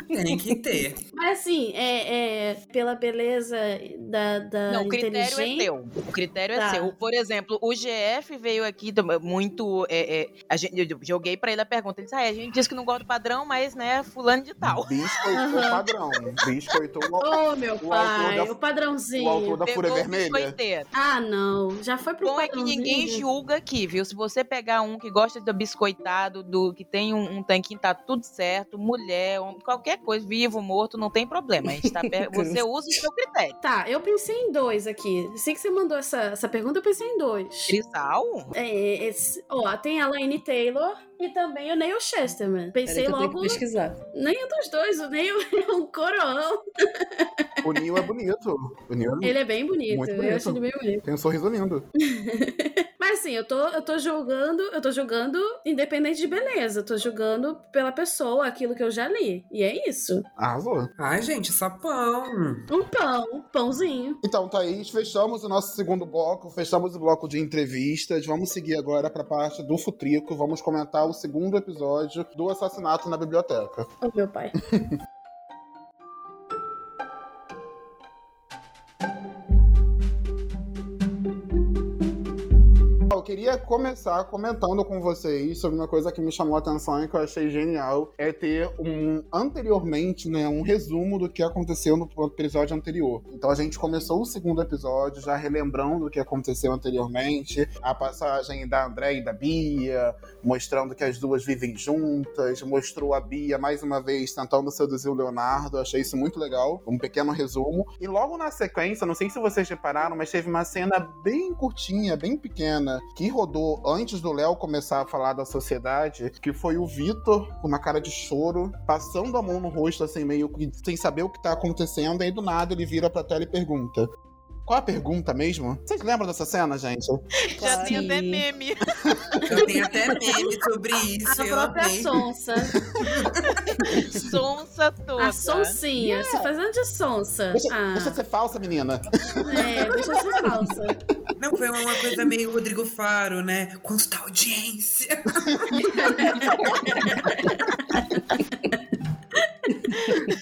Tem que ter. Mas assim, é, é pela beleza da, da Não, o critério é teu. O critério Tá. é seu. Por exemplo, o GF veio aqui muito. é, é, a gente, eu joguei pra ele a pergunta. Ele disse: ah, a gente disse que não gosta do padrão, mas, né, fulano de tal. Biscoitou o padrão. Biscoitou o, Ô, meu O pai, da- o padrãozinho. o autor da Fúria Pegou o Vermelha. biscoiteiro. Ah, não. Já foi pro Bom é que ninguém julga aqui, viu? Se você pegar um que gosta do biscoitado, do que tem um, um tanquinho, tá tudo certo, mulher, homem, qualquer coisa, vivo, morto, não tem problema. A gente tá per- (laughs) você usa o seu critério. Tá, eu pensei em dois aqui. Assim que você mandou essa, essa pergunta, eu pensei em dois. Crisal? É, esse- ó, tem a Laine Taylor e também o Neil Chesterman. Pensei eu logo. pesquisar. Nem um dos dois, o Neil é um coroão. O Neo é bonito. O Neo é... Ele é bem bonito, Muito eu bonito. acho ele bem bonito. tem um sorriso lindo. (laughs) Mas assim, eu tô, eu tô julgando, eu tô julgando independente de beleza. Eu tô julgando pela pessoa, aquilo que eu já li. E é isso. Arrasou. Ai, gente, só pão. Um pão, um pãozinho. Então, Thaís, fechamos o nosso segundo bloco, fechamos o bloco de entrevistas. Vamos seguir agora para a parte do Futrico. Vamos comentar o segundo episódio do assassinato na biblioteca. Ô, meu pai. (laughs) queria começar comentando com vocês sobre uma coisa que me chamou a atenção e que eu achei genial, é ter um anteriormente, né, um resumo do que aconteceu no episódio anterior. Então a gente começou o segundo episódio já relembrando o que aconteceu anteriormente, a passagem da André e da Bia, mostrando que as duas vivem juntas, mostrou a Bia mais uma vez tentando seduzir o Leonardo, achei isso muito legal, um pequeno resumo. E logo na sequência, não sei se vocês repararam, mas teve uma cena bem curtinha, bem pequena, que rodou antes do Léo começar a falar da sociedade, que foi o Vitor com uma cara de choro, passando a mão no rosto, assim, meio que sem saber o que tá acontecendo, aí do nada ele vira pra tela e pergunta. Qual a pergunta mesmo? Vocês lembram dessa cena, gente? (laughs) Já tem Sim. até meme. Eu tenho até meme sobre isso. A própria amei. sonsa. (laughs) Sonsa toda. A sonsinha. Se fazendo de sonsa. Deixa, ah, deixa ser falsa, menina. é, deixa ser falsa. Não, foi uma coisa meio Rodrigo Faro, né? Quanto tá audiência? (laughs)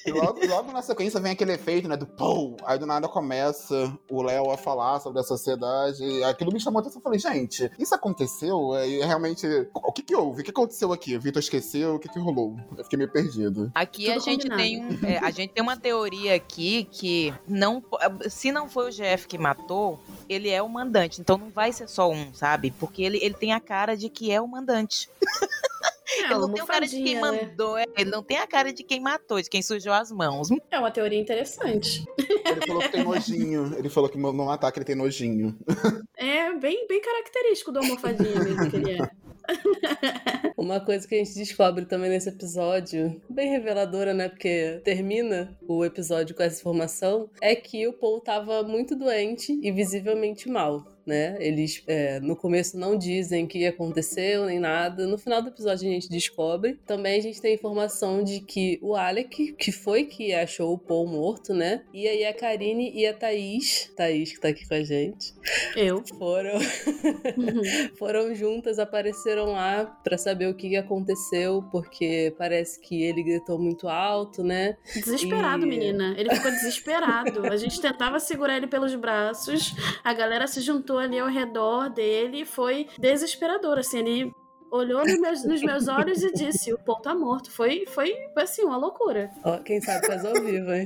Logo, logo na sequência vem aquele efeito, né, do pô, aí do nada começa o Léo a falar sobre a sociedade, e aquilo me chamou a atenção, eu falei, gente, isso aconteceu? E realmente, o que que houve? O que aconteceu aqui? O Vitor esqueceu? O que que rolou? Eu fiquei meio perdido. Aqui Tudo a gente combinado. tem um, é, a gente tem uma teoria aqui que não, se não foi o GF que matou, ele é o mandante. Então não vai ser só um, sabe? Porque ele, ele tem a cara de que é o mandante. (laughs) É, ele não tem a cara de quem né? mandou, é, ele não tem a cara de quem matou, de quem sujou as mãos. É uma teoria interessante. Ele falou que tem nojinho, ele falou que no no ataque ele tem nojinho. É bem, bem característico do almofadinha mesmo que ele é. Uma coisa que a gente descobre também nesse episódio, bem reveladora, né? Porque termina o episódio com essa informação, é que o Paul tava muito doente e visivelmente mal. Né? Eles é, no começo não dizem o que aconteceu nem nada. No final do episódio a gente descobre. Também a gente tem informação de que o Alec, que foi que achou o Paul morto, né? E aí a Karine e a Thaís, Thaís que tá aqui com a gente, Eu. (laughs) foram (laughs) foram juntas, apareceram lá pra saber o que que aconteceu, porque parece que ele gritou muito alto, né? Desesperado, E- menina. Ele ficou desesperado. A gente tentava segurar ele pelos braços. A galera se juntou ali ao redor dele e foi desesperador. Assim, ele olhou nos meus, nos meus olhos e disse: O Paul tá morto. Foi, foi assim, uma loucura. Ó, quem sabe faz ao vivo, hein?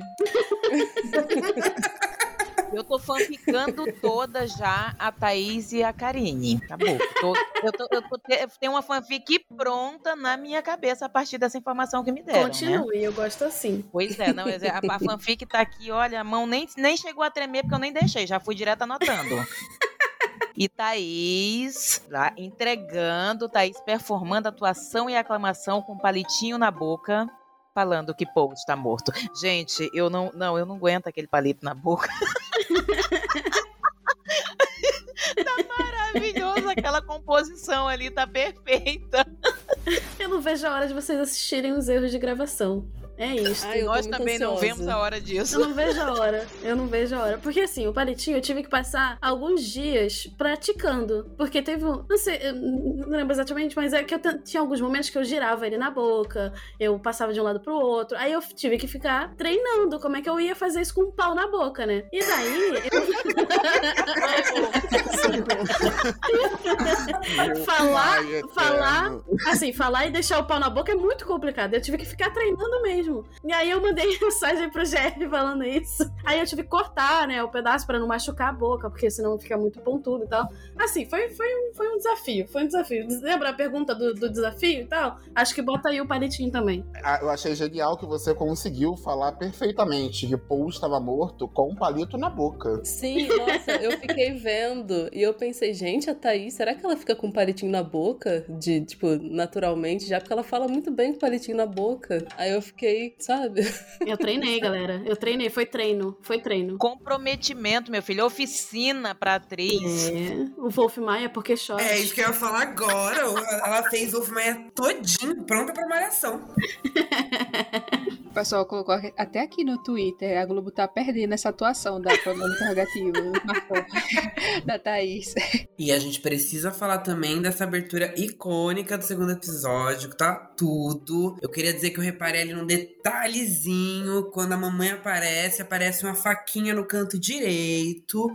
Eu tô fanficando toda já a Thaís e a Karine. Acabou. Tô- eu, tô, eu, tô, eu tenho uma fanfic pronta na minha cabeça a partir dessa informação que me deram. Né? Continue, eu gosto assim. Pois é, não, mas a, a fanfic tá aqui, olha, a mão nem, nem chegou a tremer porque eu nem deixei, já fui direto anotando. E Thaís lá entregando, Thaís performando atuação e aclamação com palitinho na boca, falando que Paul está morto. Gente, eu não, não, eu não aguento aquele palito na boca. (laughs) tá maravilhoso, aquela composição ali tá perfeita. Eu não vejo a hora de vocês assistirem os erros de gravação. É isso. Ai, Nós também não ansiosa. vemos a hora disso. Eu não vejo a hora. Eu não vejo a hora. Porque assim, o palitinho eu tive que passar alguns dias praticando. Porque teve um. Não sei, eu não lembro exatamente, mas é que eu t- tinha alguns momentos que eu girava ele na boca, eu passava de um lado pro outro. Aí eu tive que ficar treinando como é que eu ia fazer isso com um pau na boca, né? E daí. eu- (laughs) falar. Falar- Assim, falar e deixar o pau na boca é muito complicado. Eu tive que ficar treinando mesmo. E aí eu mandei (laughs) mensagem pro Jeff falando isso. Aí eu tive que cortar, né, o pedaço pra não machucar a boca, porque senão fica muito pontudo e tal. Assim, foi, foi, um, foi um desafio. Foi um desafio. Lembra a pergunta do, do desafio e tal? Acho que bota aí o palitinho também. Ah, Eu achei genial que você conseguiu falar perfeitamente que Paul estava morto com um palito na boca. Sim, nossa, eu fiquei vendo e eu pensei, gente, a Thaís, será que ela fica com um palitinho na boca? De, tipo, naturalmente, já porque ela fala muito bem com palitinho na boca. Aí eu fiquei, sabe? Eu treinei, galera. Eu treinei. Foi treino. Foi treino. Comprometimento, meu filho, oficina pra atriz. É. O Wolf Maia, porque chora. É isso que eu ia falar agora. Ela fez o Maia todinho, pronta pra malhação. (laughs) O pessoal colocou até aqui no Twitter, a Globo tá perdendo essa atuação da pronome interrogativo, marcou, (laughs) da Thaís. E a gente precisa falar também dessa abertura icônica do segundo episódio, que tá tudo. Eu queria dizer que eu reparei ali num detalhezinho. Quando a mamãe aparece, aparece uma faquinha no canto direito.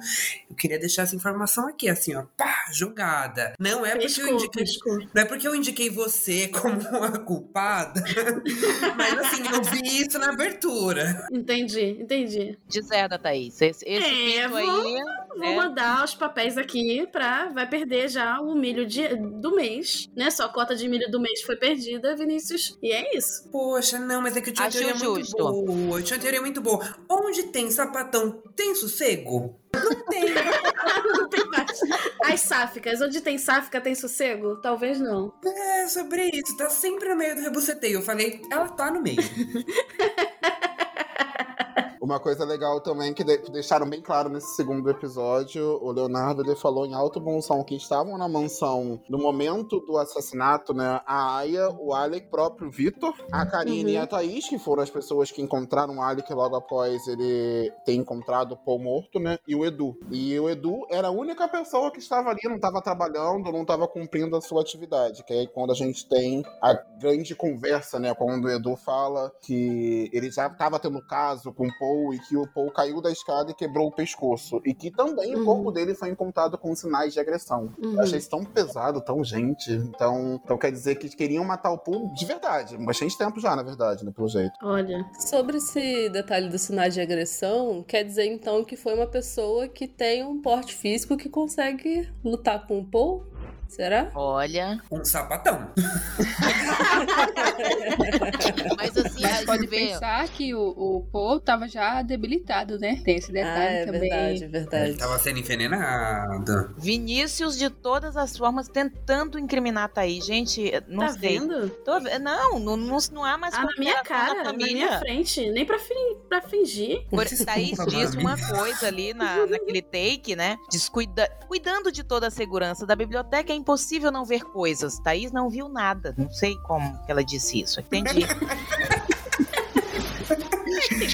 Eu queria deixar essa informação aqui, assim, ó. Pá, jogada. Não é porque eu indiquei. pescou. Não é porque eu indiquei você como (laughs) uma culpada, (laughs) mas assim, eu vi isso na abertura. Entendi, entendi. Deserda, Thaís. Esse, esse É, pinto vou- aí. Vou né? mandar os papéis aqui pra. Vai perder já o milho de- do mês, né? Só a cota de milho do mês foi perdida, Vinícius. E é isso. Poxa, não, mas é que eu tinha uma teoria muito justo. boa. Eu tinha uma teoria muito boa. Onde tem sapatão, tem sossego? Não tem. (laughs) Não tem mais. As sáficas, onde tem sáfica tem sossego? Talvez não. É sobre isso, tá sempre no meio do rebuceteio. Eu falei, ela tá no meio. (laughs) Uma coisa legal também que de- deixaram bem claro nesse segundo episódio, o Leonardo ele falou em alto bom som que estavam na mansão no momento do assassinato, né? A Aya, o Alec, próprio Vitor, a Karine Uhum. e a Thaís, que foram as pessoas que encontraram o Alec logo após ele ter encontrado o Paul morto, né? E o Edu. E o Edu era a única pessoa que estava ali, não estava trabalhando, não estava cumprindo a sua atividade. Que é quando a gente tem a grande conversa, né? Quando o Edu fala que ele já estava tendo caso com o Paul e que o Paul caiu da escada e quebrou o pescoço. E que também Uhum. o corpo dele foi encontrado com sinais de agressão. Uhum. Eu achei isso tão pesado, tão gente. Então, então quer dizer que queriam matar o Paul de verdade. Bastante tempo já, na verdade, né? Pelo jeito. Olha. Sobre esse detalhe dos sinais de agressão, quer dizer então que foi uma pessoa que tem um porte físico que consegue lutar com o Paul? Será? Olha. Um sapatão. (laughs) Mas assim, Mas a pode gente vê- pensar que o, o Paul tava já debilitado, né? Tem esse Ah, detalhe é também. verdade, Ele verdade. tava sendo envenenado. Vinícius, de todas as formas, tentando incriminar a Thaís. Gente, não tá sei. vendo? Tô não, não, não, não há mais Ah, na minha cara, na família. minha frente. Nem pra, fin- pra fingir. Por, Thaís disse uma coisa ali na, naquele take, né? Descuida, cuidando de toda a segurança da biblioteca, é impossível não ver coisas. Thaís não viu nada. Não sei como que ela disse isso. Entendi. (laughs)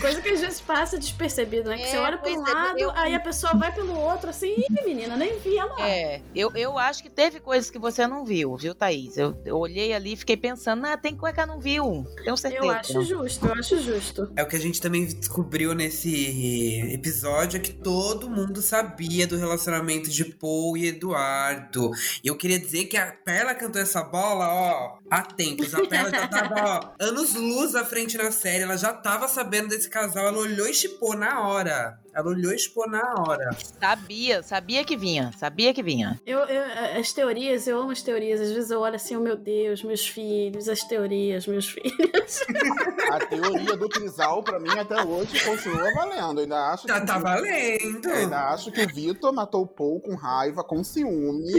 Coisa que às vezes passa despercebido, né? Que É, você olha pra um é, lado, eu- aí a pessoa vai pelo outro, assim, Ih, menina, nem vi ela. É, eu, eu acho que teve coisas que você não viu, viu, Thaís? Eu, eu olhei ali e fiquei pensando, ah, tem coisa que ela não viu. Tenho certeza. Eu acho justo, eu acho justo. É o que a gente também descobriu nesse episódio, é que todo mundo sabia do relacionamento de Paul e Eduardo. E eu queria dizer que a Perla cantou essa bola, ó, há tempos. A Perla já tava, ó, (laughs) anos luz à frente na série. Ela já tava sabendo desse casal. Ela olhou e chipou na hora. Ela olhou e chipou na hora. Sabia, sabia que vinha, sabia que vinha. Eu, eu- as teorias, eu amo as teorias. Às vezes eu olho assim, oh meu Deus, meus filhos, as teorias, meus filhos. (laughs) A teoria do trisal, pra mim, até hoje, continua valendo. Eu ainda acho Já que... tá valendo. Ainda acho que o Vitor matou o Paul com raiva, com ciúme,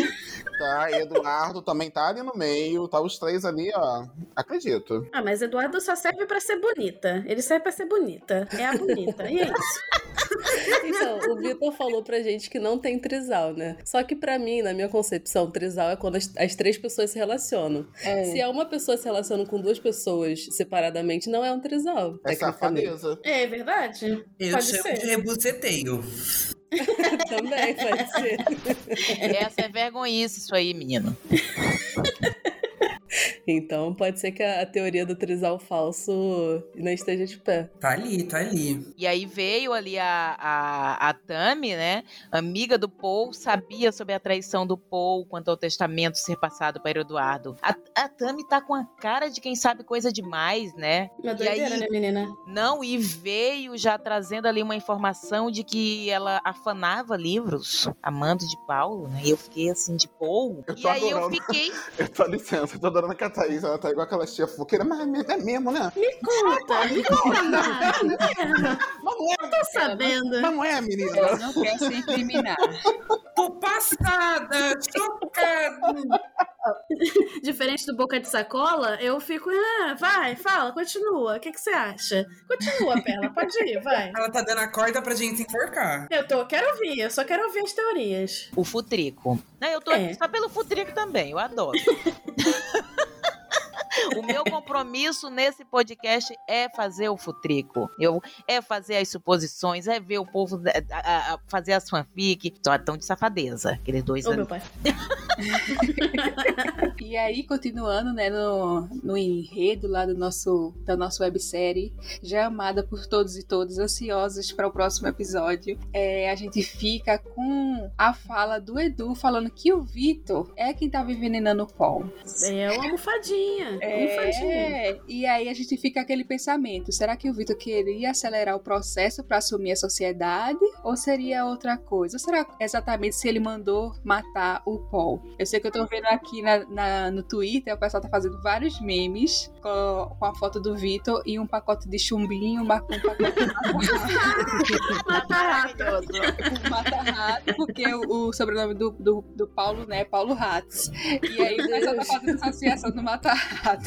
tá? Eduardo também tá ali no meio, tá os três ali, ó. Acredito. Ah, mas Eduardo só serve pra ser bonita. Ele serve pra ser bonita. É a bonita. E é isso. (laughs) Então, o Vitor falou pra gente que não tem trisal, né? Só que pra mim, na minha concepção, trisal é quando as, as três pessoas se relacionam. É. Se é uma pessoa se relacionando com duas pessoas separadamente, não é um trisal. É safadeza. É verdade? Eu Pode chamo ser. de rebuceteio. (laughs) Também pode ser. Essa é vergonhice, isso aí, menino. (laughs) Então, pode ser que a, a teoria do trisal falso não esteja de pé. Tá ali, tá ali. E aí veio ali a, a, a Tami, né? Amiga do Paul, sabia sobre a traição do Paul quanto ao testamento ser passado para Eduardo. A, a Tami tá com a cara de quem sabe coisa demais, né? Uma E doideira, aí- né, menina? Não, e veio já trazendo ali uma informação de que ela afanava livros, amando de Paulo, né? E eu fiquei assim, de Paul. Eu tô E aí eu fiquei. (laughs) Eu tô licença, eu tô adorando a Thaís, ela tá igual aquela tia foqueira, mas é mesmo, né? Conta, me conta. Mas não é, Tô sabendo. não é, menina. Ela não quer se incriminar. Tô passada, chocada. Diferente do Boca de Sacola, eu fico, ah, vai, fala, continua. O que, que você acha? Continua, Perla, pode ir, vai. Ela tá dando a corda pra gente enforcar. Eu tô, quero ouvir, eu só quero ouvir as teorias. O futrico. Né, Eu tô É. aqui só pelo futrico também, eu adoro. (laughs) O meu compromisso nesse podcast é fazer o futrico. Eu, é fazer as suposições, é ver o povo eh, a- a- fazer as fanfic. Só tão de safadeza, aqueles dois Ô, ali. meu pai. (laughs) E aí, continuando, né, no, no enredo lá do nosso, da nossa websérie, já amada por todos e todas, ansiosos para o próximo episódio, é, a gente fica com a fala do Edu falando que o Vitor é quem tava envenenando o Paul. É uma almofadinha. Almofadinha. É, e aí a gente fica aquele pensamento: será que o Vitor queria acelerar o processo para assumir a sociedade? Ou seria outra coisa? Ou será exatamente se ele mandou matar o Paul? Eu sei que eu tô vendo aqui na, na- no Twitter, o pessoal tá fazendo vários memes com, com a foto do Vitor e um pacote de chumbinho, uma- um pacote de (laughs) Mata rato. um mata-rato, porque o, o sobrenome do, do, do Paulo, né, é Paulo Ratos. E aí o pessoal tá fazendo associação do mata-rato.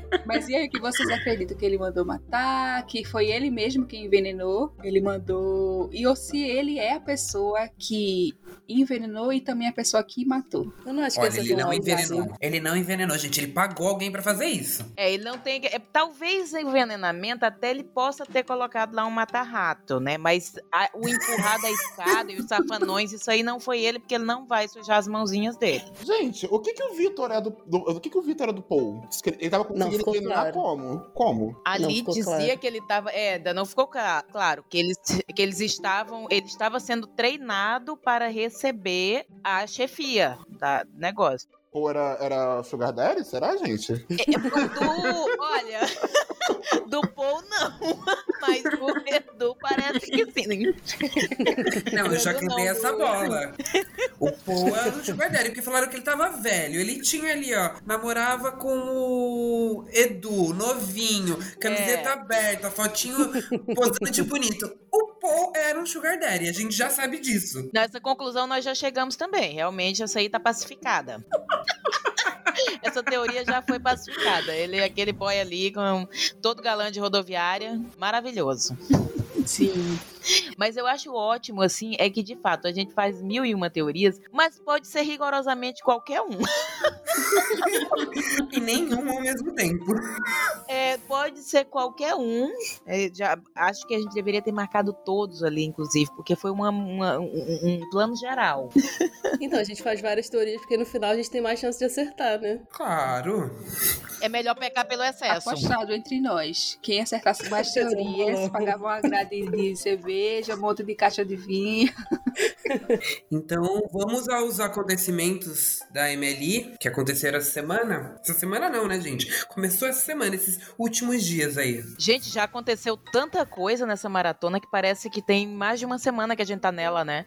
Mas e aí, o que vocês acreditam? Que ele mandou matar? Que foi ele mesmo quem envenenou? Ele mandou... E ou se ele é a pessoa que envenenou e também a pessoa que matou? Eu não acho que Olha, essa ele não vilã envenenou. usasse. Ele não envenenou, gente. Ele pagou alguém pra fazer isso. É, ele não tem. é, talvez envenenamento até ele possa ter colocado lá um mata-rato, né? Mas a- o empurrar da escada e os safanões, isso aí não foi ele, porque ele não vai sujar as mãozinhas dele. Gente, o que que o Vitor é do, do- o que que o Vitor era do Paul? Que Ele tava conseguindo ficou claro. como? Como? Ali dizia claro. que ele tava. É, ainda não ficou cla- claro que eles, que eles estavam. Ele estava sendo treinado para receber a chefia da negócio. Ou era, era Sugar Daddy? Será, gente? É, do, olha, (laughs) do Paul não, (laughs) mas do Edu parece que sim. Não, eu já cantei essa bola. O Paul era um sugar daddy, porque falaram que ele tava velho. Ele tinha ali, ó, namorava com o Edu, novinho, camiseta É. aberta, fotinho posando de bonito. O Paul era um sugar daddy, a gente já sabe disso. Nessa conclusão nós já chegamos também. Realmente essa aí tá pacificada. (laughs) Essa teoria já foi pacificada. Ele é aquele boy ali com todo galã de rodoviária, maravilhoso. Sim. Mas eu acho ótimo, assim, é que de fato a gente faz mil e uma teorias, mas pode ser rigorosamente qualquer um. E nenhum ao mesmo tempo. É, pode ser qualquer um. É, já, acho que a gente deveria ter marcado todos ali, inclusive, porque foi uma- uma- um, um plano geral. Então, a gente faz várias teorias, porque no final a gente tem mais chance de acertar, né? Claro. É melhor pecar pelo excesso. Apostado entre nós. Quem acertasse mais (laughs) teorias, pagava uma grade de cerveja, um monte de caixa de vinho. Então, vamos aos acontecimentos da MLI, que aconteceram essa semana. Essa semana não, né, gente? Começou essa semana, esses últimos dias aí. Gente, já aconteceu tanta coisa nessa maratona que parece que tem mais de uma semana que a gente tá nela, né?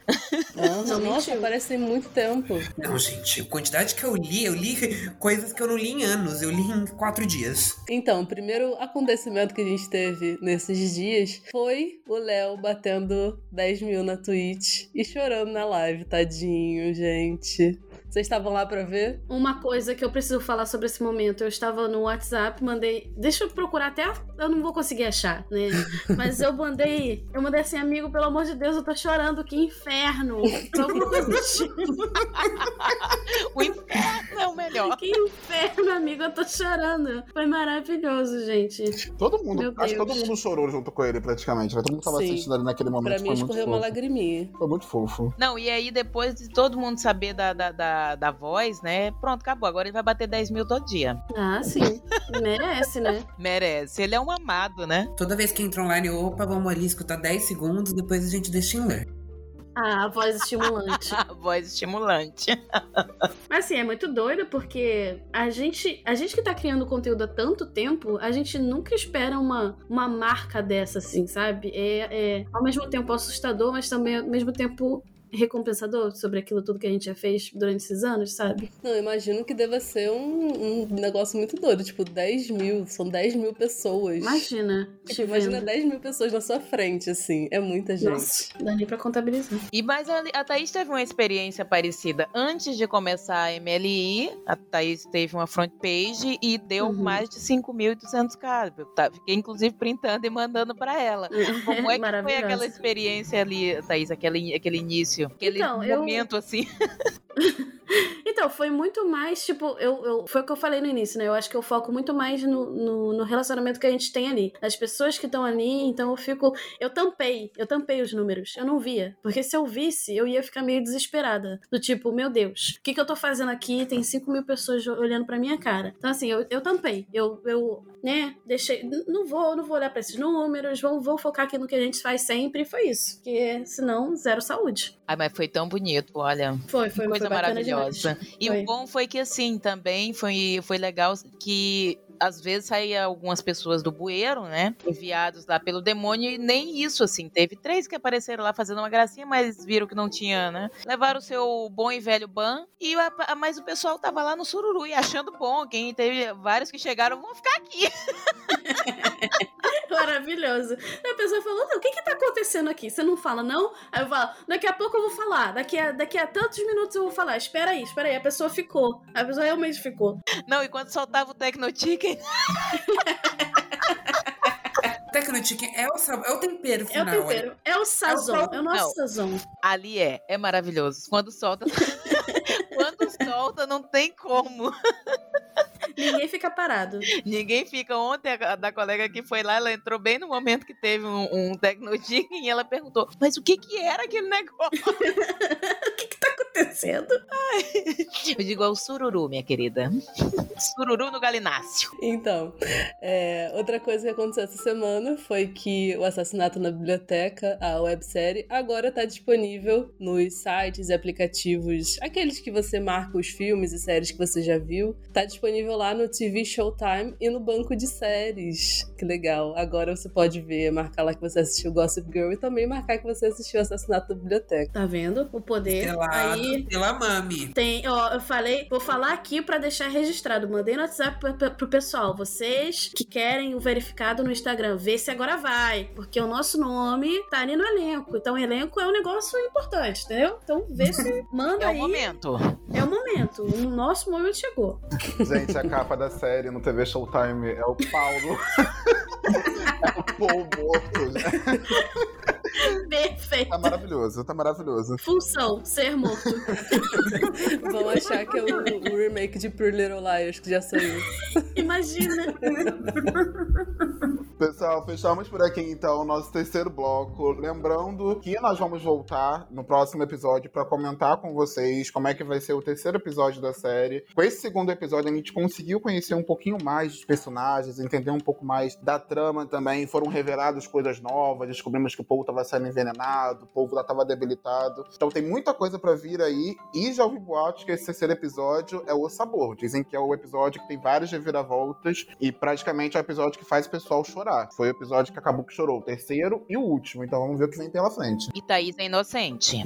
Nossa, Não, nossa parece ter muito tempo. Não, gente, a quantidade que eu li, eu li coisas que eu não li em anos, eu li em quatro dias. Então, o primeiro acontecimento que a gente teve nesses dias foi o Léo batendo 10 mil na Twitch e chorando na live, tadinho, gente. Vocês estavam lá pra ver? Uma coisa que eu preciso falar sobre esse momento. Eu estava no WhatsApp, mandei. Deixa eu procurar até. Eu não vou conseguir achar, né? (laughs) Mas eu mandei. Eu mandei assim, amigo, pelo amor de Deus, eu tô chorando, que inferno. Alguma coisa do tipo. O inferno é o melhor. Que inferno, amigo, eu tô chorando. Foi maravilhoso, gente. Todo mundo, Meu acho que todo mundo chorou junto com ele, praticamente. né? Todo mundo tava Sim. assistindo ali naquele momento. Pra mim, foi muito escorreu uma fofo. lagriminha. Foi muito fofo. Não, e aí depois de todo mundo saber da, da, da, da voz, né? Pronto, acabou. Agora ele vai bater 10 mil todo dia. Ah, sim. Merece, né? (laughs) Merece. Ele é um amado, né? Toda vez que entra online, opa, vamos ali escutar 10 segundos, depois a gente deixa em ler. Ah, a voz estimulante. (laughs) A voz estimulante. (laughs) Mas assim, é muito doido porque a gente, a gente que tá criando conteúdo há tanto tempo, a gente nunca espera uma, uma marca dessa, assim, sabe? É, é ao mesmo tempo assustador, mas também ao mesmo tempo recompensador sobre aquilo tudo que a gente já fez durante esses anos, sabe? Não, eu imagino que deva ser um, um negócio muito doido. Tipo, 10 mil. São 10 mil pessoas. Imagina. te Tipo, imagina vendo. 10 mil pessoas na sua frente, assim. É muita gente. Nossa, dá nem pra contabilizar. E mas a, a Thaís teve uma experiência parecida. Antes de começar a MLI, a Thaís teve uma front page e deu Uhum. mais de 5.800k. Eu tá- Fiquei, inclusive, printando e mandando pra ela. (laughs) Como é que foi aquela experiência ali, Thaís? Aquele, aquele início? Aquele Então, eu- momento assim? (laughs) Então, foi muito mais, tipo, eu, eu- foi o que eu falei no início, né? Eu acho que eu foco muito mais no, no, no relacionamento que a gente tem ali. As pessoas que estão ali, então eu fico. Eu tampei, eu tampei os números. Eu não via. Porque se eu visse, eu ia ficar meio desesperada. Do tipo, meu Deus, o que, que eu tô fazendo aqui? Tem 5 mil pessoas olhando pra minha cara. Então, assim, eu, eu tampei. Eu, eu, né, deixei. Não vou, não vou olhar pra esses números, vou, vou focar aqui no que a gente faz sempre. E foi isso. Porque senão, zero saúde. Ai, mas foi tão bonito, olha. Foi, foi, coisa foi maravilhosa. E Foi. o bom foi que, assim, também foi, foi legal que às vezes saía algumas pessoas do bueiro, né? Enviados lá pelo demônio, e nem isso, assim. Teve três que apareceram lá fazendo uma gracinha, mas viram que não tinha, né? Levaram o seu bom e velho ban, e a- mas o pessoal tava lá no sururu e achando bom. Quem teve vários que chegaram vão ficar aqui. (laughs) (laughs) Maravilhoso. A pessoa falou: não, o que que tá acontecendo aqui? Você não fala, não? Aí eu falo, daqui a pouco eu vou falar, daqui a, daqui a tantos minutos eu vou falar. Espera aí, espera aí. A pessoa ficou. A pessoa realmente ficou. Não, e quando soltava o Tecnochicken, (laughs) Tecnochicken é o, é o tempero É o final. tempero. É o sazon. É o nosso Não. sazon. ali é, é maravilhoso. Quando solta. (laughs) quando solta, não tem como. Ninguém fica parado. Ninguém fica. Ontem a da colega que foi lá, ela entrou bem no momento que teve um, um Tecnochicken (laughs) e ela perguntou: Mas o que que era aquele negócio? (laughs) o que que tá acontecendo? acontecendo? Eu digo é o sururu, minha querida. (laughs) Sururu no galináceo. Então, é, outra coisa que aconteceu essa semana foi que o Assassinato na Biblioteca, a websérie, agora tá disponível nos sites e aplicativos, aqueles que você marca os filmes e séries que você já viu. Tá disponível lá no TV Showtime e no banco de séries. Que legal. Agora você pode ver, marcar lá que você assistiu Gossip Girl e também marcar que você assistiu Assassinato na Biblioteca. Tá vendo? O poder Selado aí pela Mami. Tem, ó, eu falei, vou falar aqui pra deixar registrado. Mandei no WhatsApp pro, pro- pro pessoal. Vocês que querem o verificado no Instagram, vê se agora vai. Porque o nosso nome tá ali no elenco. Então, o elenco é um negócio importante, entendeu? Então, vê se (laughs) manda É o aí. momento. É o momento. O nosso momento chegou. Gente, a capa da série no TV Showtime é o Paulo. (laughs) é o Paul morto. Perfeito. Tá maravilhoso, tá maravilhoso. Função, ser morto. (laughs) Vão achar que é o, o remake de Pretty Little Liars que já saiu. Imagina. (laughs) Pessoal, fechamos por aqui então o nosso terceiro bloco. Lembrando que nós vamos voltar no próximo episódio pra comentar com vocês como é que vai ser o terceiro episódio da série. Com esse segundo episódio, a gente conseguiu conhecer um pouquinho mais dos personagens, entender um pouco mais da trama também. Foram reveladas coisas novas, descobrimos que o povo estava sendo envenenado, o povo lá estava debilitado. Então tem muita coisa pra vir aí. E já ouvi boatos que esse terceiro episódio é o sabor. Dizem que é o episódio que tem várias reviravoltas e praticamente é o episódio que faz o pessoal chorar. Foi o episódio que acabou que chorou, o terceiro e o último. Então vamos ver o que vem pela frente. E Thaís é inocente.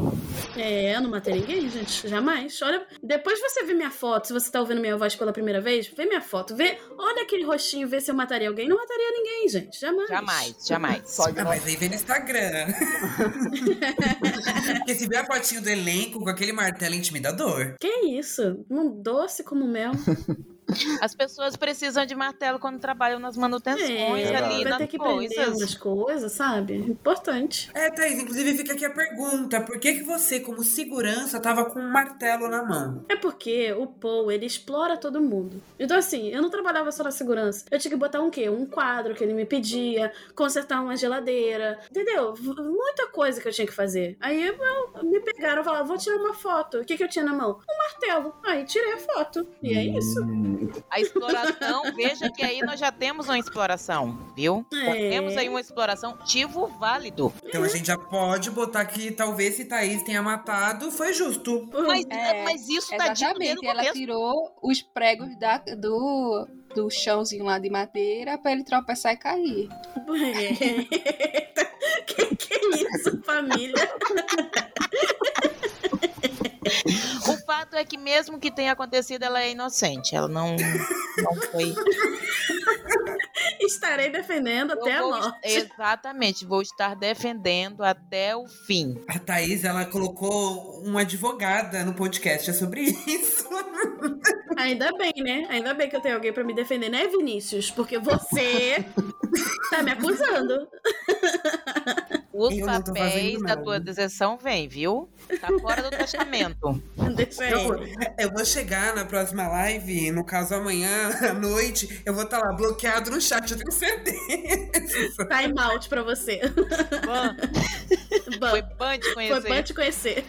É, eu não matei ninguém, gente. Jamais. Olha, depois você vê minha foto, se você tá ouvindo minha voz pela primeira vez, vê minha foto. Vê, olha aquele rostinho, vê se eu mataria alguém. Não mataria ninguém, gente. Jamais. Jamais, jamais. Só Ah, mas aí vem no Instagram. (laughs) Porque se vê a fotinho do elenco com aquele martelo intimidador. Que isso? Um doce como mel. (laughs) As pessoas precisam de martelo quando trabalham nas manutenções É, ali, vai nas ter que coisas. coisas, sabe? Importante. É, Thaís, inclusive fica aqui a pergunta: por que, que você, como segurança, tava com um martelo na mão? É porque o Paul, ele explora todo mundo. Então, assim, eu não trabalhava só na segurança. Eu tinha que botar um quê? Um quadro que ele me pedia, consertar uma geladeira, entendeu? Muita coisa que eu tinha que fazer. Aí eu, eu- me pegaram e falaram, vou tirar uma foto. O que, que eu tinha na mão? Um martelo. Aí tirei a foto. E é isso. Hum, A exploração, (laughs) veja que aí nós já temos uma exploração, viu? É. Temos aí uma exploração tivo válido. Então a gente já pode botar que talvez se Thaís tenha matado, foi justo. Mas, É, mas isso tá dito ela tirou os pregos da, do, do chãozinho lá de madeira pra ele tropeçar e cair. (laughs) que que é isso, família? (laughs) O fato é que mesmo que tenha acontecido, ela é inocente. Ela não, não foi. Estarei defendendo até a morte. Exatamente, vou estar defendendo até o fim. A Thaís, ela colocou uma advogada no podcast, é sobre isso. Ainda bem, né? Ainda bem que eu tenho alguém pra me defender, né, Vinícius? Porque você (laughs) tá me acusando. Os Eu papéis da tua deserção vem, viu? Tá fora do testamento. (laughs) Deixa Eu, ele. eu vou chegar na próxima live, no caso amanhã (laughs) à noite, eu vou estar lá bloqueado no chat, eu tenho certeza. Time out pra você. Ban, Ban. foi de Foi conhecer. bom te conhecer.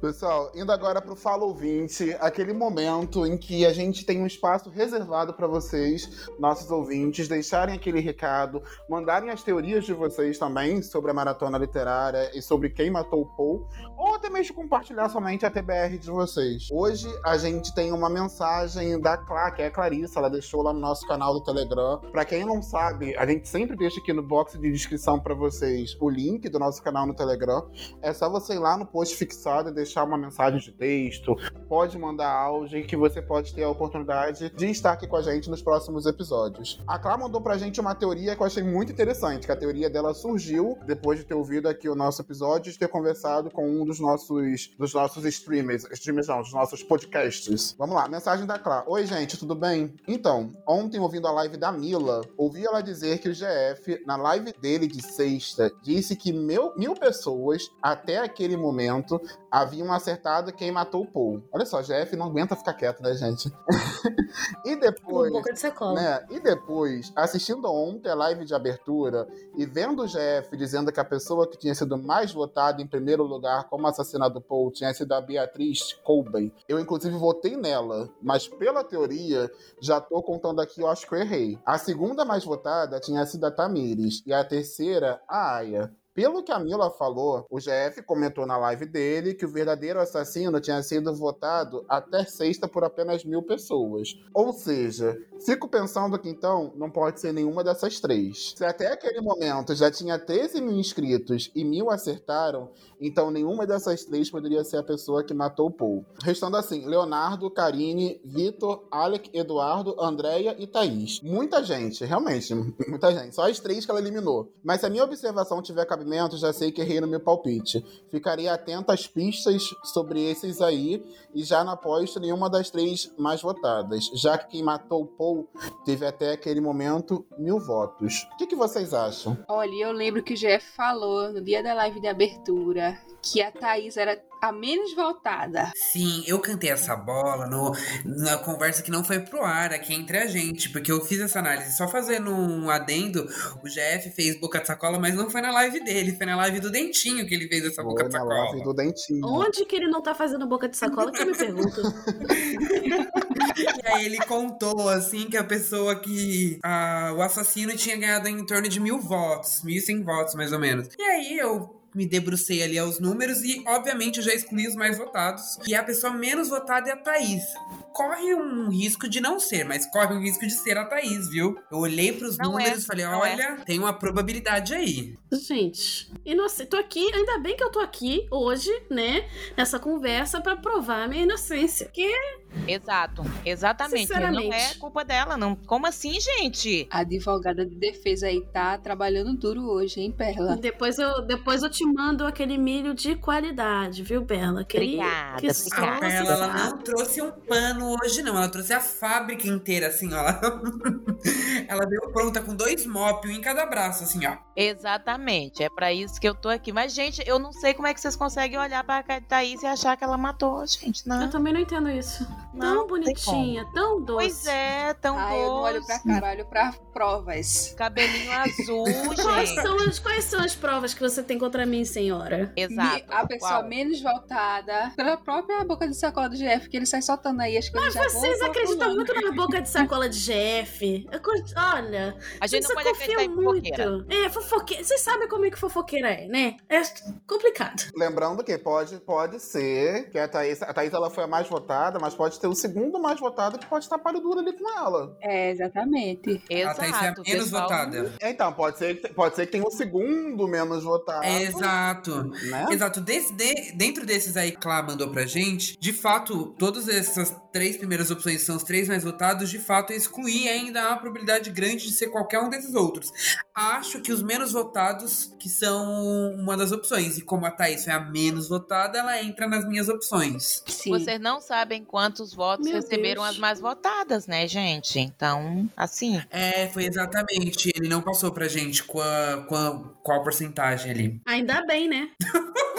Pessoal, indo agora pro Fala Ouvinte, aquele momento em que a gente tem um espaço reservado para vocês, nossos ouvintes, deixarem aquele recado, mandarem as teorias de vocês também sobre a maratona literária e sobre quem matou o Paul, ou até mesmo compartilhar somente a TBR de vocês. Hoje a gente tem uma mensagem da Clá, que é a Clarissa, ela deixou lá no nosso canal do Telegram. Para quem não sabe, a gente sempre deixa aqui no box de descrição para vocês o link do nosso canal no Telegram. É só você ir lá no post fixado e deixar uma mensagem de texto, pode mandar áudio que você pode ter a oportunidade de estar aqui com a gente nos próximos episódios. A Clá mandou pra gente uma teoria que eu achei muito interessante, que a teoria dela surgiu depois de ter ouvido aqui o nosso episódio e de ter conversado com um dos nossos, dos nossos streamers, streamers não, dos nossos podcasts. Vamos lá, mensagem da Clá. Oi, gente, tudo bem? Então, ontem ouvindo a live da Mila, ouvi ela dizer que o GF, na live dele de sexta, disse que mil, mil pessoas, até aquele momento, haviam haviam acertado quem matou o Paul. Olha só, Jeff não aguenta ficar quieto, né, gente? (laughs) e depois. boca de sacola. Né? E depois, assistindo ontem a live de abertura e vendo o Jeff dizendo que a pessoa que tinha sido mais votada em primeiro lugar como assassina do Paul tinha sido a Beatriz Colben, eu inclusive votei nela, mas pela teoria, já tô contando aqui, eu acho que eu errei. A segunda mais votada tinha sido a Tamires e a terceira, a Aya. Pelo que a Mila falou, o GF comentou na live dele que o verdadeiro assassino tinha sido votado até sexta por apenas mil pessoas. Ou seja, fico pensando que então não pode ser nenhuma dessas três. Se até aquele momento já tinha 13 mil inscritos e mil acertaram, então nenhuma dessas três poderia ser a pessoa que matou o Paul. Restando assim, Leonardo, Karine, Vitor, Alec, Eduardo, Andréia e Thaís. Muita gente, realmente, (laughs) muita gente. Só as três que ela eliminou. Mas se a minha observação tiver cabimento, já sei que errei no meu palpite. Ficaria atento às pistas sobre esses aí e já não aposto nenhuma das três mais votadas, já que quem matou o Paul teve até aquele momento mil votos. O que, que vocês acham? Olha, eu lembro que o Jeff falou no dia da live de abertura que a Thaís era a menos votada. Sim, eu cantei essa bola no, na conversa que não foi pro ar aqui entre a gente, porque eu fiz essa análise só fazendo um adendo. O GF fez boca de sacola, mas não foi na live dele, foi na live do Dentinho que ele fez essa boca Foi de na sacola. live do Dentinho. Onde que ele não tá fazendo boca de sacola que eu me pergunto. (laughs) E aí ele contou, assim, que a pessoa que. a- o assassino tinha ganhado em torno de mil votos, mil e cem votos, mais ou menos. E aí eu me debrucei ali aos números e, obviamente, eu já excluí os mais votados. E a pessoa menos votada é a Thaís. Corre um risco de não ser, mas corre um risco de ser a Thaís, viu? Eu olhei pros Não números é, e falei: não é. olha, tem uma probabilidade aí. Gente, inocente. Tô aqui, ainda bem que eu tô aqui hoje, né? Nessa conversa pra provar a minha inocência. Que Exato, exatamente. Não é culpa dela, não. Como assim, gente? A advogada de defesa aí tá trabalhando duro hoje, hein, Perla? depois eu, depois eu te mando aquele milho de qualidade, viu, Bela? Aquele Obrigada, que obrigada. A você Perla, ela sabe. não trouxe um pano hoje, não. Ela trouxe a fábrica inteira, assim, ó. (laughs) Ela, ela veio pronta com dois mop, um em cada braço, assim, ó. Exatamente, é pra isso que eu tô aqui. Mas, gente, eu não sei como é que vocês conseguem olhar pra Thaís e achar que ela matou, gente. Não, Eu também não entendo isso. não tão bonitinha, tão doce. Pois é, tão Ah, eu não olho pra doce. cara, eu olho pra provas. Cabelinho azul, Quais gente. são, as, quais são as provas que você tem contra mim, senhora? Exato. Me- A pessoa Uau. menos votada pela própria boca de sacola do GF, que ele sai soltando aí as coisas Mas vocês acreditam muito na boca de sacola de GF. Eu co- Olha, A gente não pode acreditar em fofoqueira. muito. É, fofoqueira. Vocês sabem como é que fofoqueira é, né? É complicado. Lembrando que pode, pode ser que a Thaís, a Thaís ela foi a mais votada, mas pode ter o segundo mais votado que pode estar páreo duro ali com ela. É, exatamente. A Thaís foi a Exato. menos pessoal. votada. Então, pode ser, que- pode ser que tenha o segundo menos votado. Exato. Né? Exato. De- dentro desses aí que Clá mandou pra gente, de fato, todas essas três primeiras opções são os três mais votados, de fato, eu excluí ainda há uma probabilidade grande de ser qualquer um desses outros. Acho que os menos votados que são uma das opções. E como a Thaís foi a menos votada, ela entra nas minhas opções. Sim. Vocês não sabem quantos votos Meu receberam Deus. as mais votadas, né, gente? Então, assim. É, foi exatamente. Ele não passou pra gente qua- qua- qual porcentagem ali. Ainda bem, né? (laughs)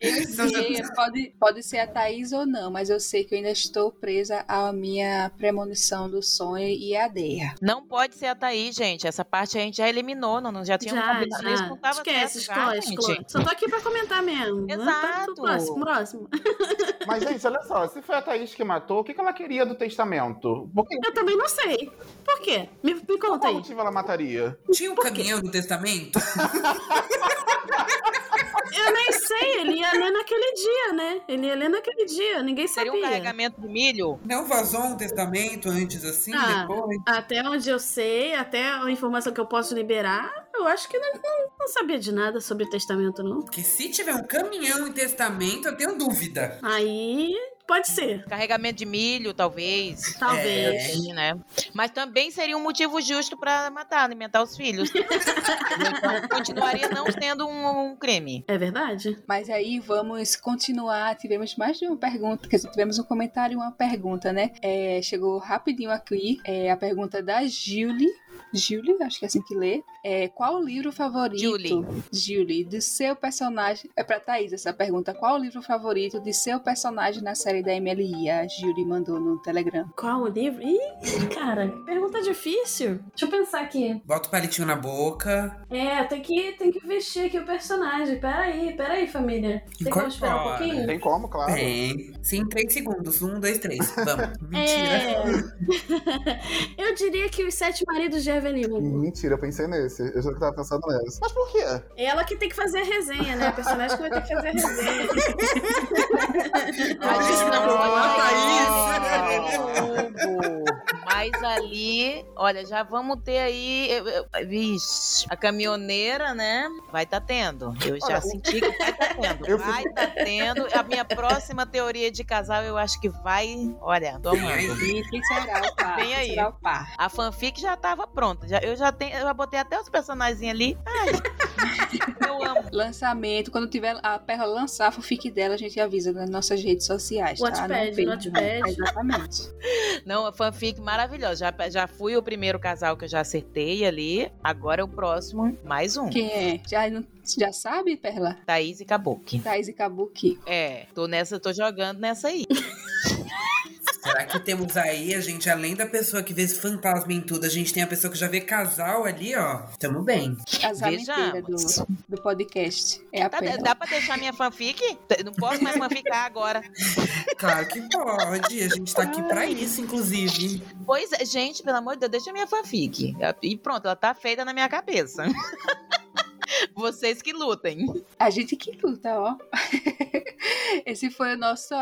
Eu sei, pode, pode ser a Thaís ou não, mas eu sei que eu ainda estou presa à minha premonição do sonho e a Deia. Não pode ser a Thaís, gente. Essa parte a gente já eliminou, não, não- já tinha Já. Isso já. não tava Esquece, exclui. Só tô aqui pra comentar mesmo. né? Exato. Próximo, próximo. (laughs) Mas, gente, olha só, se foi a Thaís que matou, o que, que ela queria do testamento? Por que Eu também não sei. Por quê? Me, me conta qual aí. motivo ela mataria? Tinha um caminhão no testamento? (laughs) Eu nem sei, ele ia ler naquele dia, né? Ele ia ler naquele dia, ninguém Seria sabia. um carregamento de milho? Não vazou um testamento antes assim, Ah. depois? Até onde eu sei, até a informação que eu posso liberar, eu acho que não, não- não sabia de nada sobre o testamento, não. Porque se tiver um caminhão em testamento, eu tenho dúvida. Aí pode ser, Carregamento de milho, talvez. talvez. Sim, né? Mas também seria um motivo justo pra matar, alimentar os filhos. então, continuaria não sendo um, um crime. É verdade? Mas aí vamos continuar. Tivemos mais de uma pergunta, quer dizer, tivemos um comentário e uma pergunta, né? É, chegou rapidinho aqui é, a pergunta da Julie. Julie, acho que é assim que lê. É, qual o livro favorito? Julie. Julie, do seu personagem. É pra Thaís essa pergunta. Qual o livro favorito de seu personagem na série da MLI? A Julie mandou no Telegram. Qual o livro? Ih, cara, pergunta difícil. Deixa eu pensar aqui. Bota o palitinho na boca. É, tem que, tem que vestir aqui o personagem. Peraí, peraí, família. Tem como esperar um Incorpora. pouquinho? Tem como, claro. Tem. Sim, três segundos. Um, dois, três. Vamos. Mentira. É. (laughs) eu diria que os sete maridos de Hugo. Mentira, eu pensei nesse. Eu já tava pensando nesse. Mas por quê? Ela que tem que fazer a resenha, né? A personagem que vai ter que fazer a resenha. (laughs) A gente não pode Hugo. (laughs) Mas ali, olha, já vamos ter aí. eu- eu- Vixe, a caminhoneira, né? Vai tá tendo. Eu já Olha, o- senti que vai tá tendo. Eu Vai tá tendo. A minha próxima teoria de casal, eu acho que vai. Olha, tô amando. Quem será o par? Vem aí. o par? A fanfic já tava pronta. Já, eu já tenho, eu já botei até os personagens ali. Ai, (laughs) eu amo. Lançamento, quando tiver a Perla lançar a fanfic dela, a gente avisa nas nossas redes sociais, tá? Wattpad, Não percam. Wattpad. Exatamente. Não, a fanfic maravilhosa. Já, já fui o primeiro casal que eu já acertei ali. Agora é o próximo, mais um. Quem é? Já, não- já sabe, Perla? Thaís e Kabuki. Thaís e Kabuki. É, tô nessa, tô jogando nessa aí. (laughs) Será que temos aí, a gente, além da pessoa que vê esse fantasma em tudo, a gente tem a pessoa que já vê casal ali, ó. Tamo bem. As aventuras Vejamos. do, do podcast. É a Tá- dá pra deixar minha fanfic? Não posso mais fanficar agora. Claro que pode. A gente tá aqui pra isso, inclusive. Pois é, gente, pelo amor de Deus, deixa minha fanfic. E pronto, ela tá feita na minha cabeça. (laughs) Vocês que lutem. A gente que luta, ó. (laughs) Esse foi o nosso.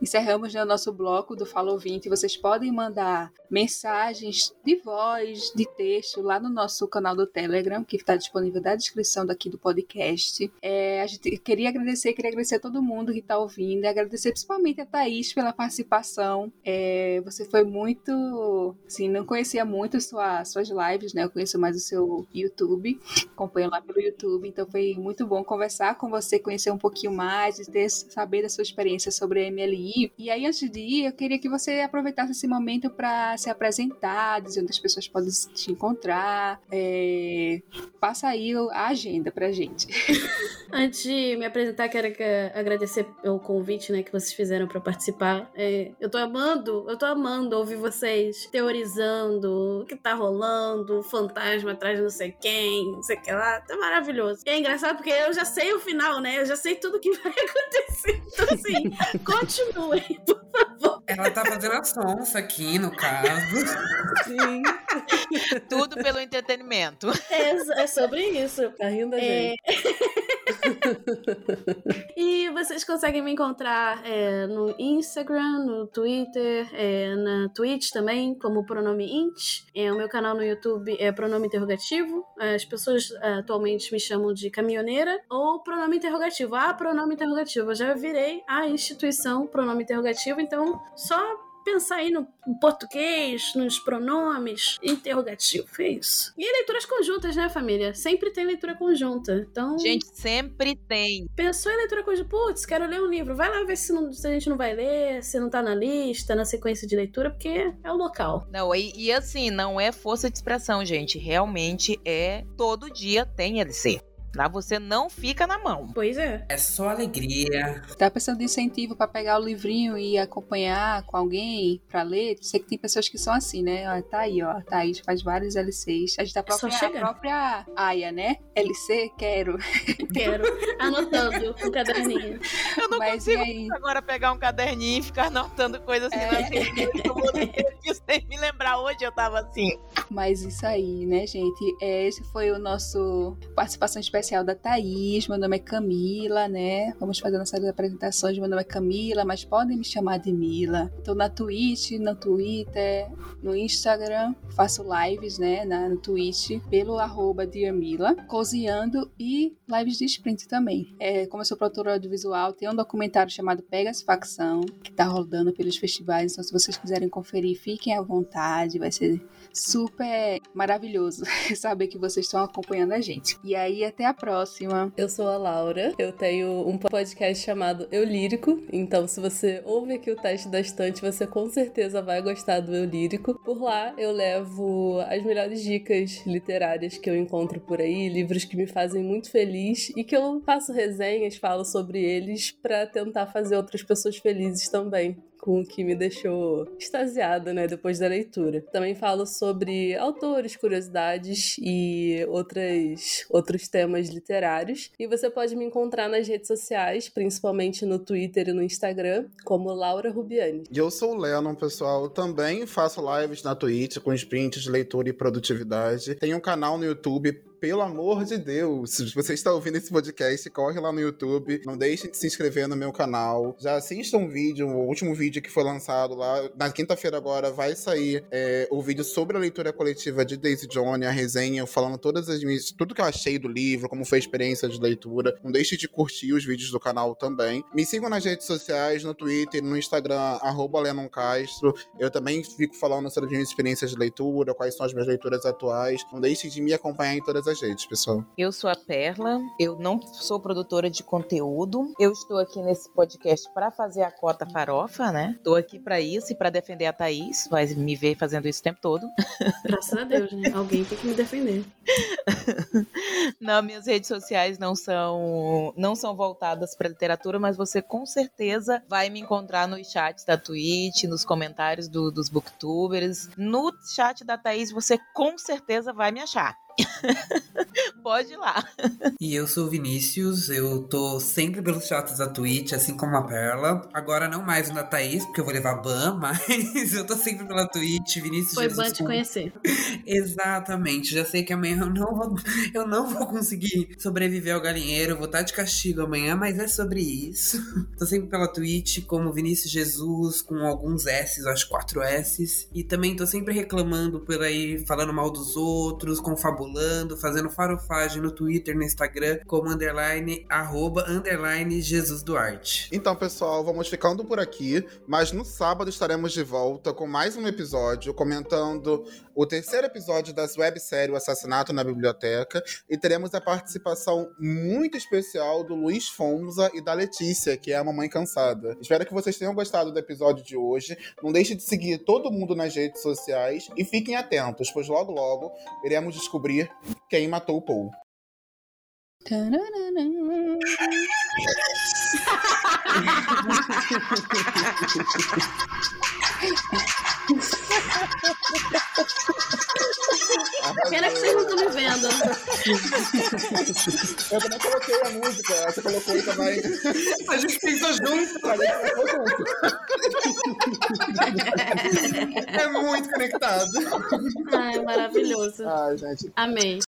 Encerramos né, o nosso bloco do Fala Ouvinte. Vocês podem mandar mensagens de voz, de texto, lá no nosso canal do Telegram, que está disponível na descrição daqui do podcast. É, a gente queria agradecer, queria agradecer a todo mundo que está ouvindo, agradecer principalmente a Thaís pela participação. É, você foi muito. Assim, não conhecia muito sua, suas lives, né? Eu conheço mais o seu YouTube acompanho lá pelo YouTube, então foi muito bom conversar com você, conhecer um pouquinho mais e ter, saber da sua experiência sobre a MLI. E aí, antes de ir, eu queria que você aproveitasse esse momento para se apresentar, dizer onde as pessoas podem te encontrar. É, passa aí a agenda pra gente. (laughs) Antes de me apresentar, quero que- agradecer o convite né, que vocês fizeram pra participar. É, eu tô amando, eu tô amando ouvir vocês teorizando o que tá rolando, fantasma atrás de não sei quem, não sei o que lá. Tá maravilhoso. E é engraçado porque eu já sei o final, né? Eu já sei tudo que (laughs) vai acontecer. Então, assim, (laughs) continuem, por favor. Ela tá fazendo a sonsa aqui, no caso. Sim, (laughs) Tudo pelo entretenimento. É, é sobre isso. tá rindo da É. gente. E vocês conseguem me encontrar é, no Instagram, no Twitter, é, na Twitch também, como pronome int. É, o meu canal no YouTube é pronome interrogativo. As pessoas é, atualmente me chamam de caminhoneira ou pronome interrogativo. Ah, pronome interrogativo. Eu já virei a instituição pronome interrogativo, então só pensar aí no português, nos pronomes interrogativo. É isso. E leituras conjuntas, né, família? Sempre tem leitura conjunta. Então. Gente, sempre tem. Pensou em leitura conjunta? Putz, quero ler um livro. Vai lá ver se, não- se a gente não vai ler, se não tá na lista, na sequência de leitura, porque é o local. Não, e, e assim, não é força de expressão, gente. Realmente é todo dia tem LC. Lá você não fica na mão. Pois é. É só alegria. Tá pensando de incentivo para pegar o livrinho e acompanhar com alguém para ler? Sei que tem pessoas que são assim, né? Ó, tá aí, ó. A Thaís faz vários LCs. A gente tá É só própria, a própria Aya, né? LC, quero. Quero. Anotando o caderninho. Eu não Mas consigo aí? agora pegar um caderninho e ficar anotando coisas assim É. (laughs) sem me lembrar. Hoje eu tava assim. Mas isso aí, né, gente? É, esse foi o nosso participação especial da Thaís. Meu nome é Camila, né? Vamos fazer nossas apresentações. Meu nome é Camila, mas podem me chamar de Mila. Tô na Twitch, no Twitter, no Instagram. Faço lives, né, na, no Twitch, pelo arroba Mila, cozinhando e lives de sprint também. É, como eu sou produtora audiovisual, tem um documentário chamado Pegas Facção, que tá rodando pelos festivais. Então, se vocês quiserem conferir, fiquem à vontade. Vai ser super maravilhoso (laughs) saber que vocês estão acompanhando a gente. E aí, até a próxima. Eu sou a Laura, eu tenho um podcast chamado Eu Lírico, então se você ouve aqui o teste da estante, você com certeza vai gostar do Eu Lírico. Por lá eu levo as melhores dicas literárias que eu encontro por aí, livros que me fazem muito feliz e que eu faço resenhas, falo sobre eles para tentar fazer outras pessoas felizes também com o que me deixou extasiada, né, depois da leitura. Também falo sobre autores, curiosidades e outras, outros temas literários. E você pode me encontrar nas redes sociais, principalmente no Twitter e no Instagram, como Laura Rubiani. E eu sou o Lennon, pessoal. Também faço lives na Twitch com sprints de leitura e produtividade. Tenho um canal no YouTube pelo amor de Deus, se você está ouvindo esse podcast, corre lá no YouTube, não deixe de se inscrever no meu canal. Já assista um vídeo, o último vídeo que foi lançado lá. Na quinta-feira agora vai sair é, o vídeo sobre a leitura coletiva de Daisy Johnny, a resenha, falando todas as minhas. tudo que eu achei do livro, como foi a experiência de leitura. Não deixe de curtir os vídeos do canal também. Me sigam nas redes sociais, no Twitter, no Instagram, arroba Lennon Castro. Eu também fico falando sobre as minhas experiências de leitura, quais são as minhas leituras atuais. Não deixe de me acompanhar em todas as redes, pessoal. Eu sou a Perla, eu não sou produtora de conteúdo. Eu estou aqui nesse podcast para fazer a cota farofa, né? Estou aqui para isso e para defender a Thaís. Vai me ver fazendo isso o tempo todo. Graças a Deus, né? Alguém tem que me defender. (laughs) não, minhas redes sociais não são não são voltadas para literatura, mas você com certeza vai me encontrar nos chats da Twitch, nos comentários do, dos booktubers. No chat da Thaís você com certeza vai me achar. (laughs) Pode ir lá. E eu sou o Vinícius, eu tô sempre pelos chats da Twitch, assim como a Perla. Agora não mais na Thaís, porque eu vou levar ban, (laughs) mas eu tô sempre pela Twitch, Vinícius Foi Jesus ban te conhecer. (laughs) Exatamente, já sei que amanhã eu não vou, eu não vou conseguir sobreviver ao galinheiro, vou estar de castigo amanhã, mas é sobre isso. tô sempre pela Twitch, como Vinícius Jesus, com alguns S's, acho quatro S's. E também tô sempre reclamando por aí, falando mal dos outros, confabulando, fazendo farofagem no Twitter, no Instagram, como underline, arroba, underline Jesus Duarte. Então, pessoal, vamos ficando por aqui, mas no sábado estaremos de volta com mais um episódio comentando o terceiro episódio das webséries O Assassinato na Biblioteca e teremos a participação muito especial do Luiz Fonza e da Letícia, que é a mamãe cansada. Espero que vocês tenham gostado do episódio de hoje. Não deixe de seguir todo mundo nas redes sociais e fiquem atentos, pois logo logo iremos descobrir quem matou o Paul. (laughs) Pena que vocês não estão me vendo. Eu também coloquei a música, você colocou também. A gente pensou junto. A gente colocou junto. É muito conectado. Ai, maravilhoso. Ai, gente. Amei.